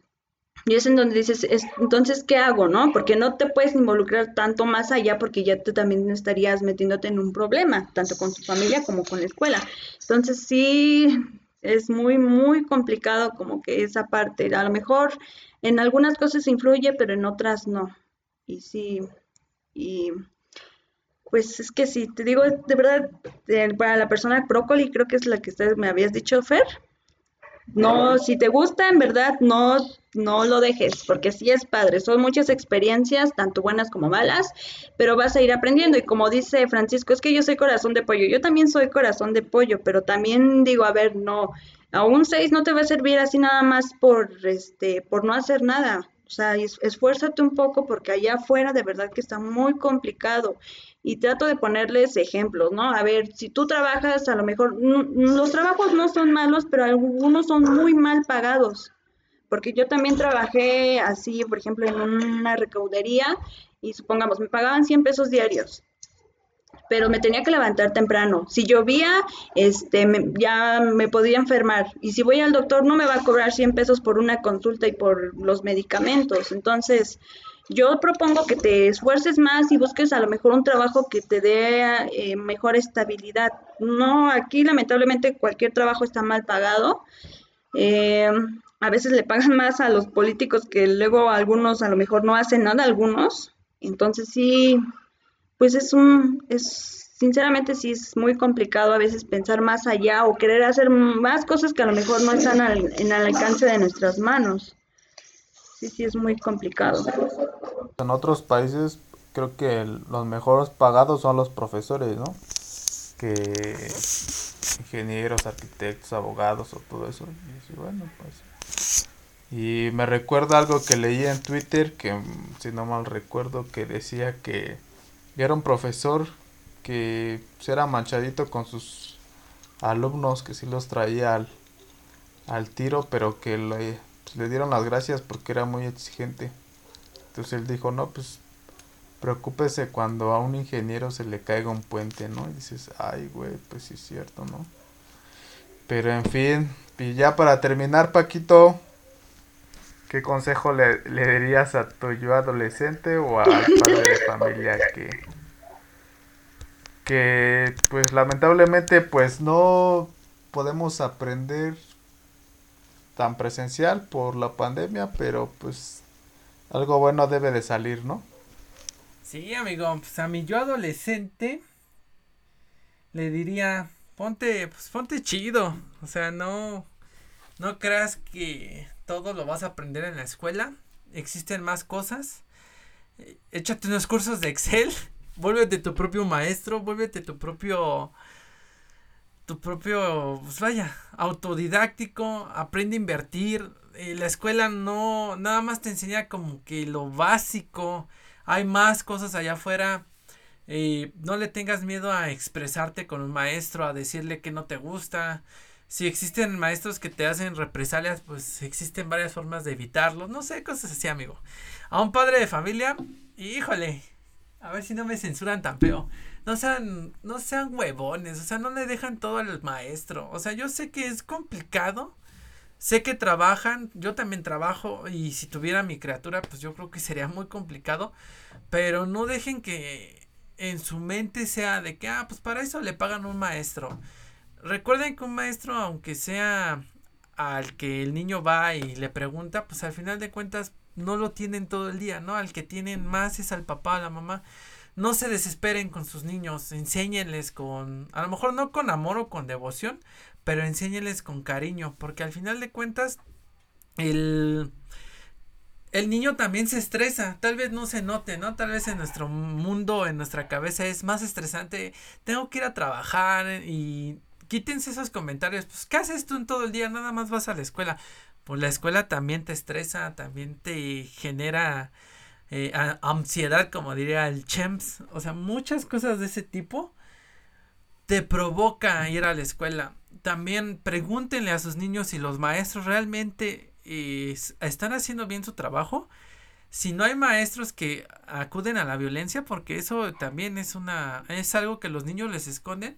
y es en donde dices, entonces, ¿qué hago, no? Porque no te puedes involucrar tanto más allá porque ya tú también estarías metiéndote en un problema, tanto con tu familia como con la escuela. Entonces, sí, es muy, muy complicado como que esa parte. A lo mejor en algunas cosas influye, pero en otras no. Y sí, Y pues es que si te digo, de verdad, para la persona brócoli, creo que es la que usted me habías dicho, Fer. No, si te gusta, en verdad, no, no lo dejes, porque sí es padre. Son muchas experiencias, tanto buenas como malas, pero vas a ir aprendiendo. Y como dice Francisco, es que yo soy corazón de pollo. Yo también soy corazón de pollo, pero también digo, a ver, no, a un 6 no te va a servir así nada más por, este, por no hacer nada. O sea, esfuérzate un poco porque allá afuera de verdad que está muy complicado y trato de ponerles ejemplos, ¿no? A ver, si tú trabajas, a lo mejor los trabajos no son malos, pero algunos son muy mal pagados. Porque yo también trabajé así, por ejemplo, en una recaudería y supongamos, me pagaban 100 pesos diarios pero me tenía que levantar temprano. Si llovía, este, ya me podía enfermar. Y si voy al doctor, no me va a cobrar 100 pesos por una consulta y por los medicamentos. Entonces, yo propongo que te esfuerces más y busques a lo mejor un trabajo que te dé eh, mejor estabilidad. No, aquí lamentablemente cualquier trabajo está mal pagado. Eh, a veces le pagan más a los políticos que luego algunos a lo mejor no hacen nada, algunos. Entonces sí, pues es un, es, sinceramente sí es muy complicado a veces pensar más allá o querer hacer más cosas que a lo mejor no están en el alcance de nuestras manos. Sí, sí es muy complicado. En otros países creo que los mejores pagados son los profesores, ¿no? Que ingenieros, arquitectos, abogados o todo eso. Y bueno, pues y me recuerda algo que leí en Twitter, que si no mal recuerdo, que decía que era un profesor que era manchadito con sus alumnos, que sí los traía al, al tiro, pero que le, le dieron las gracias porque era muy exigente. Entonces él dijo, no, pues preocúpese cuando a un ingeniero se le caiga un puente, ¿no? Y dices, ay, güey, pues sí es cierto, ¿no? Pero en fin, y ya para terminar, Paquito, ¿Qué consejo le, le dirías a tu yo adolescente o al padre de familia que, que pues lamentablemente pues no podemos aprender tan presencial por la pandemia, pero pues algo bueno debe de salir, ¿no? Sí, amigo, pues a mi yo adolescente le diría, ponte, pues ponte chido, o sea, no, no creas que todo lo vas a aprender en la escuela. Existen más cosas. Échate unos cursos de Excel. Vuélvete tu propio maestro. Vuélvete tu propio. Tu propio. Pues vaya. Autodidáctico. Aprende a invertir. Eh, la escuela no. Nada más te enseña como que lo básico. Hay más cosas allá afuera. Eh, no le tengas miedo a expresarte con un maestro. A decirle que no te gusta si existen maestros que te hacen represalias, pues existen varias formas de evitarlo. No sé, cosas así, amigo. A un padre de familia, híjole, a ver si no me censuran tan feo. No sean, no sean huevones, o sea, no le dejan todo al maestro. O sea, yo sé que es complicado. Sé que trabajan, yo también trabajo y si tuviera mi criatura, pues yo creo que sería muy complicado. Pero no dejen que en su mente sea de que, ah, pues para eso le pagan un maestro. Recuerden que un maestro, aunque sea al que el niño va y le pregunta, pues al final de cuentas no lo tienen todo el día, ¿no? Al que tienen más es al papá, a la mamá. No se desesperen con sus niños, enséñenles con, a lo mejor no con amor o con devoción, pero enséñenles con cariño, porque al final de cuentas el el niño también se estresa, tal vez no se note, ¿no? Tal vez en nuestro mundo, en nuestra cabeza es más estresante, tengo que ir a trabajar y quítense esos comentarios. Pues, ¿qué haces tú en todo el día? Nada más vas a la escuela. Pues la escuela también te estresa, también te genera eh, ansiedad, como diría el Chems. O sea, muchas cosas de ese tipo te provoca ir a la escuela. También pregúntenle a sus niños si los maestros realmente eh, están haciendo bien su trabajo. Si no hay maestros que acuden a la violencia, porque eso también es una es algo que los niños les esconden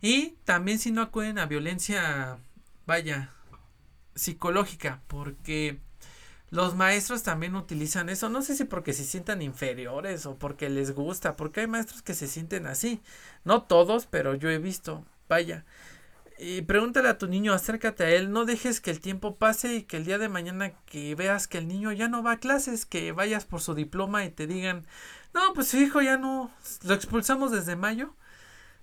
y también si no acuden a violencia, vaya, psicológica, porque los maestros también utilizan eso, no sé si porque se sientan inferiores o porque les gusta, porque hay maestros que se sienten así, no todos, pero yo he visto, vaya. Y pregúntale a tu niño, acércate a él, no dejes que el tiempo pase y que el día de mañana que veas que el niño ya no va a clases, que vayas por su diploma y te digan, no, pues su hijo ya no, lo expulsamos desde mayo,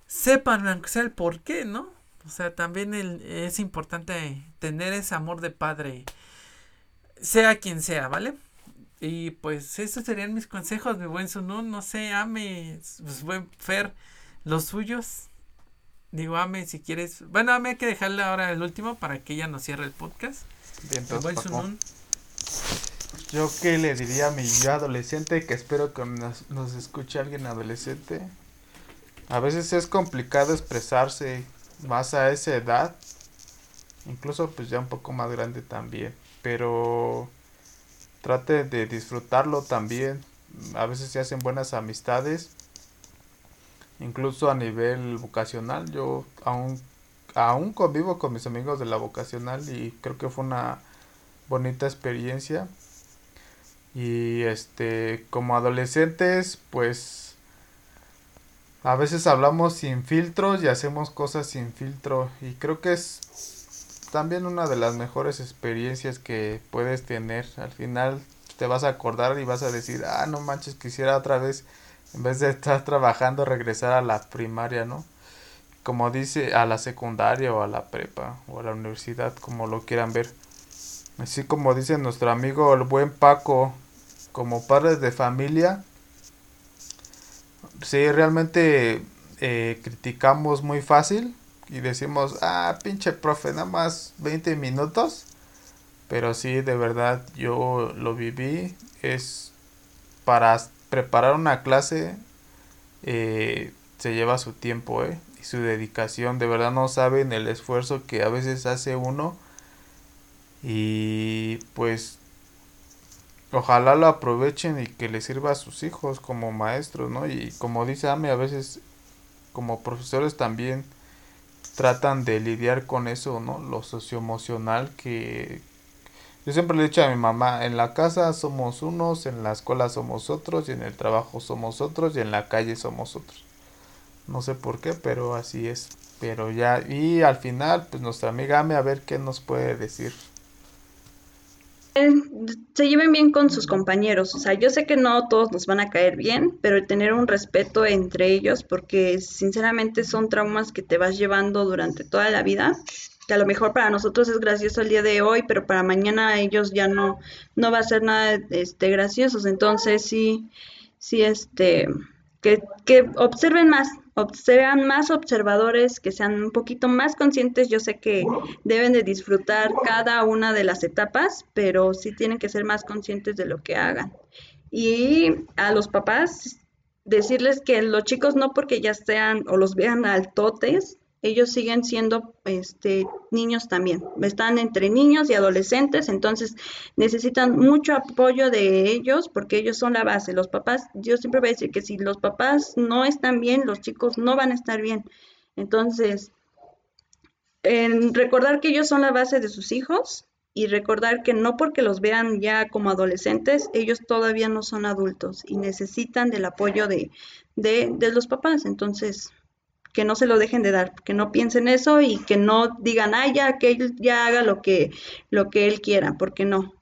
sepan aunque sea el por qué, ¿no? O sea, también es importante tener ese amor de padre, sea quien sea, ¿vale? Y pues esos serían mis consejos, mi buen Sunun, no sé, ame, pues buen Fer, los suyos. Digo, ame si quieres. Bueno, ame hay que dejarle ahora el último para que ella nos cierre el podcast. Bien, buen Sunun. Yo qué le diría a mi yo adolescente, que espero que nos, nos escuche alguien adolescente. A veces es complicado expresarse más a esa edad. Incluso pues ya un poco más grande también. Pero trate de disfrutarlo también. A veces se hacen buenas amistades. Incluso a nivel vocacional. Yo aún, aún convivo con mis amigos de la vocacional y creo que fue una bonita experiencia. Y este, como adolescentes, pues a veces hablamos sin filtros y hacemos cosas sin filtro. Y creo que es también una de las mejores experiencias que puedes tener. Al final te vas a acordar y vas a decir, ah, no manches, quisiera otra vez, en vez de estar trabajando, regresar a la primaria, ¿no? Como dice, a la secundaria o a la prepa o a la universidad, como lo quieran ver. Así como dice nuestro amigo el buen Paco, como padres de familia, sí, realmente eh, criticamos muy fácil y decimos, ah, pinche profe, nada más 20 minutos. Pero sí, de verdad, yo lo viví. Es para preparar una clase, eh, se lleva su tiempo, eh, Y su dedicación. De verdad no saben el esfuerzo que a veces hace uno. Y pues ojalá lo aprovechen y que les sirva a sus hijos como maestros, ¿no? Y como dice Ame, a veces como profesores también tratan de lidiar con eso, ¿no? Lo socioemocional que yo siempre le he dicho a mi mamá, en la casa somos unos, en la escuela somos otros y en el trabajo somos otros y en la calle somos otros. No sé por qué, pero así es. Pero ya, y al final, pues nuestra amiga Ame a ver qué nos puede decir se lleven bien con sus compañeros. O sea, yo sé que no todos nos van a caer bien, pero tener un respeto entre ellos, porque sinceramente son traumas que te vas llevando durante toda la vida. Que a lo mejor para nosotros es gracioso el día de hoy, pero para mañana ellos ya no, no va a ser nada este, graciosos. Entonces sí, sí, este, que, que observen más, sean más observadores, que sean un poquito más conscientes. Yo sé que deben de disfrutar cada una de las etapas, pero sí tienen que ser más conscientes de lo que hagan. Y a los papás, decirles que los chicos no porque ya sean o los vean altotes, ellos siguen siendo este, niños también. Están entre niños y adolescentes, entonces necesitan mucho apoyo de ellos porque ellos son la base. Los papás, yo siempre voy a decir que si los papás no están bien, los chicos no van a estar bien. Entonces, en recordar que ellos son la base de sus hijos y recordar que no porque los vean ya como adolescentes, ellos todavía no son adultos y necesitan del apoyo de, de, de los papás. Entonces, que no se lo dejen de dar, que no piensen eso y que no digan, ay, ya, que él ya haga lo que, lo que él quiera, porque no,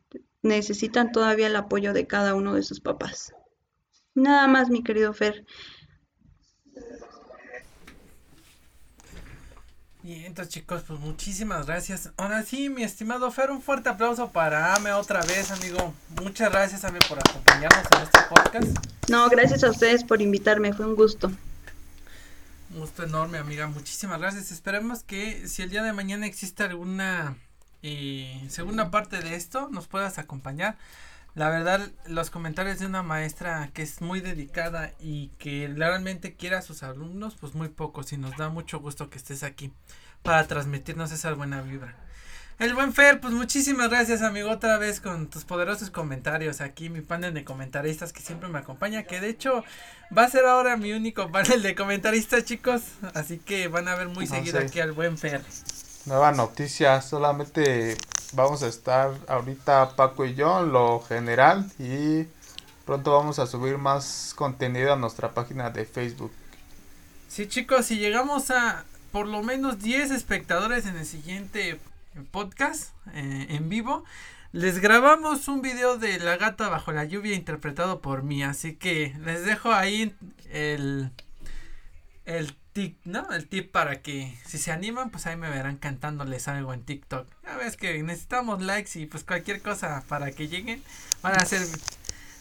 necesitan todavía el apoyo de cada uno de sus papás. Nada más, mi querido Fer. Y entonces chicos, pues muchísimas gracias. Ahora sí, mi estimado Fer, un fuerte aplauso para Ame otra vez, amigo. Muchas gracias, Ame, por acompañarnos en este podcast. No, gracias a ustedes por invitarme, fue un gusto. Gusto enorme, amiga. Muchísimas gracias. Esperemos que si el día de mañana existe alguna eh, segunda parte de esto, nos puedas acompañar. La verdad, los comentarios de una maestra que es muy dedicada y que realmente quiere a sus alumnos, pues muy pocos. Y nos da mucho gusto que estés aquí para transmitirnos esa buena vibra. El buen Fer, pues muchísimas gracias, amigo, otra vez con tus poderosos comentarios. Aquí mi panel de comentaristas que siempre me acompaña, que de hecho va a ser ahora mi único panel de comentaristas, chicos. Así que van a ver muy seguido aquí al buen Fer. Nueva noticia, solamente vamos a estar ahorita Paco y yo en lo general y pronto vamos a subir más contenido a nuestra página de Facebook. Sí, chicos, si llegamos a por lo menos 10 espectadores en el siguiente podcast eh, en vivo. les grabamos un video de la gata bajo la lluvia interpretado por mí, así que les dejo ahí el el tip, ¿no? El tip para que si se animan, pues ahí me verán cantándoles algo en TikTok. Ya ves que necesitamos likes y pues cualquier cosa para que lleguen. Van a hacer,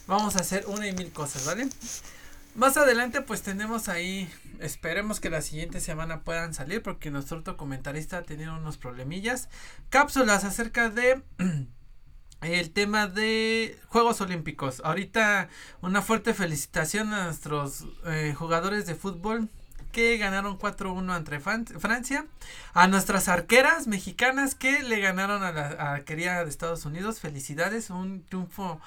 vamos a hacer una y mil cosas, ¿vale? Más adelante pues tenemos ahí, esperemos que la siguiente semana puedan salir porque nuestro otro comentarista ha tenido unos problemillas. Cápsulas acerca de... el tema de Juegos Olímpicos. Ahorita una fuerte felicitación a nuestros eh, jugadores de fútbol que ganaron 4-1 entre Francia. A nuestras arqueras mexicanas que le ganaron a la arquería de Estados Unidos. Felicidades, un triunfo.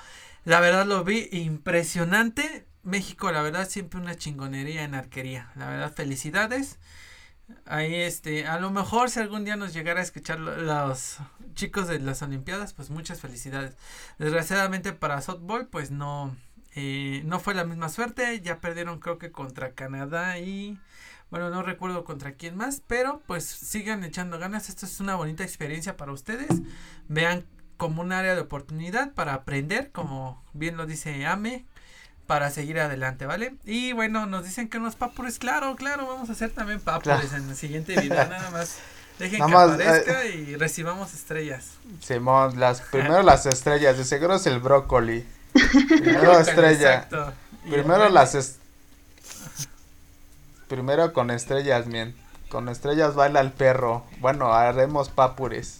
La verdad lo vi impresionante. México, la verdad, siempre una chingonería en arquería. La verdad, felicidades. Ahí este, a lo mejor si algún día nos llegara a escuchar los chicos de las Olimpiadas, pues muchas felicidades. Desgraciadamente para softball, pues no, eh, no fue la misma suerte. Ya perdieron creo que contra Canadá y bueno, no recuerdo contra quién más, pero pues sigan echando ganas. Esto es una bonita experiencia para ustedes. Vean como un área de oportunidad para aprender, como bien lo dice Ame, para seguir adelante, ¿vale? Y bueno, nos dicen que unos papures, claro, claro, vamos a hacer también papures en el siguiente video, nada más. Dejen que aparezca eh, y recibamos estrellas. Simón, las primero las estrellas, de seguro es el brócoli. Primero estrella. Primero las estrellas Primero con estrellas, bien. Con estrellas baila el perro. Bueno, haremos papures.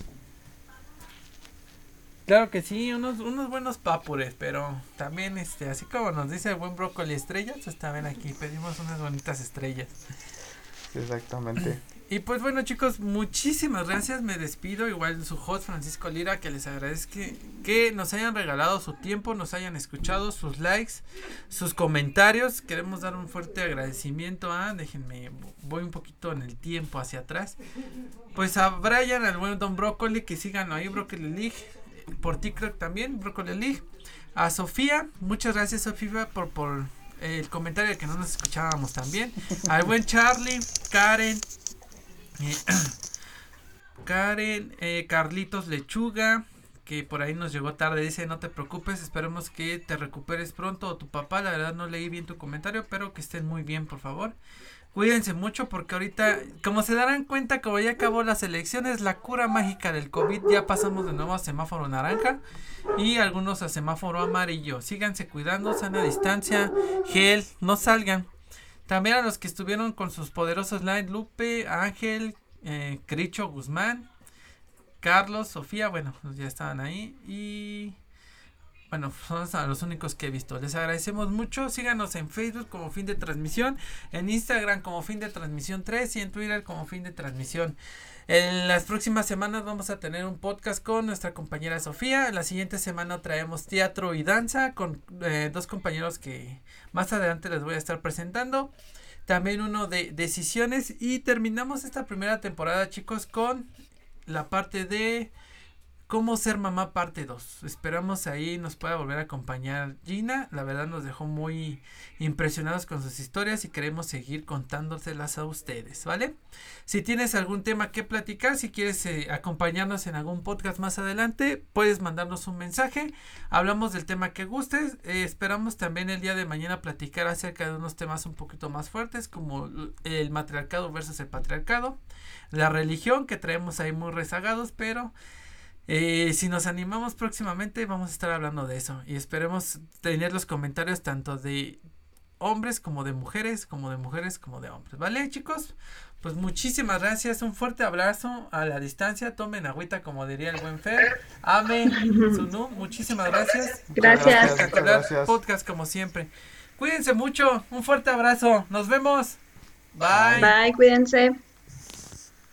Claro que sí, unos, unos buenos papures, pero también, este, así como nos dice el buen brócoli estrellas, pues también aquí pedimos unas bonitas estrellas. Exactamente. Y pues bueno chicos, muchísimas gracias, me despido, igual su host Francisco Lira, que les agradezco que nos hayan regalado su tiempo, nos hayan escuchado, sus likes, sus comentarios, queremos dar un fuerte agradecimiento a, déjenme, voy un poquito en el tiempo hacia atrás, pues a Brian, al buen Don Broccoli, que sigan ahí, Broccoli League, por TikTok también, Broccoli League, a Sofía, muchas gracias Sofía por, por el comentario que no nos escuchábamos también, al buen Charlie, Karen, Karen, eh, Carlitos Lechuga, que por ahí nos llegó tarde, dice no te preocupes, esperemos que te recuperes pronto o tu papá, la verdad no leí bien tu comentario, pero que estén muy bien por favor. Cuídense mucho porque ahorita, como se darán cuenta, como ya acabó las elecciones, la cura mágica del COVID, ya pasamos de nuevo a semáforo naranja y algunos a semáforo amarillo. Síganse cuidando, sana distancia, gel, no salgan. También a los que estuvieron con sus poderosos Light Lupe, Ángel, eh, Cricho Guzmán, Carlos, Sofía, bueno, ya estaban ahí. Y bueno, son los únicos que he visto. Les agradecemos mucho. Síganos en Facebook como fin de transmisión, en Instagram como fin de transmisión 3 y en Twitter como fin de transmisión. En las próximas semanas vamos a tener un podcast con nuestra compañera Sofía. La siguiente semana traemos teatro y danza con eh, dos compañeros que más adelante les voy a estar presentando. También uno de decisiones. Y terminamos esta primera temporada, chicos, con la parte de Cómo ser mamá parte 2. Esperamos ahí nos pueda volver a acompañar Gina. La verdad nos dejó muy impresionados con sus historias y queremos seguir contándoselas a ustedes, ¿vale? Si tienes algún tema que platicar, si quieres eh, acompañarnos en algún podcast más adelante, puedes mandarnos un mensaje. Hablamos del tema que gustes. Eh, esperamos también el día de mañana platicar acerca de unos temas un poquito más fuertes como el matriarcado versus el patriarcado, la religión que traemos ahí muy rezagados, pero... Eh, si nos animamos próximamente vamos a estar hablando de eso y esperemos tener los comentarios tanto de hombres como de mujeres, como de mujeres como de hombres. ¿Vale chicos? Pues muchísimas gracias, un fuerte abrazo a la distancia, tomen agüita como diría el buen Fer. Amén. Sunu, muchísimas gracias. Gracias. gracias. Podcast como siempre. Cuídense mucho, un fuerte abrazo, nos vemos. Bye. Bye, cuídense.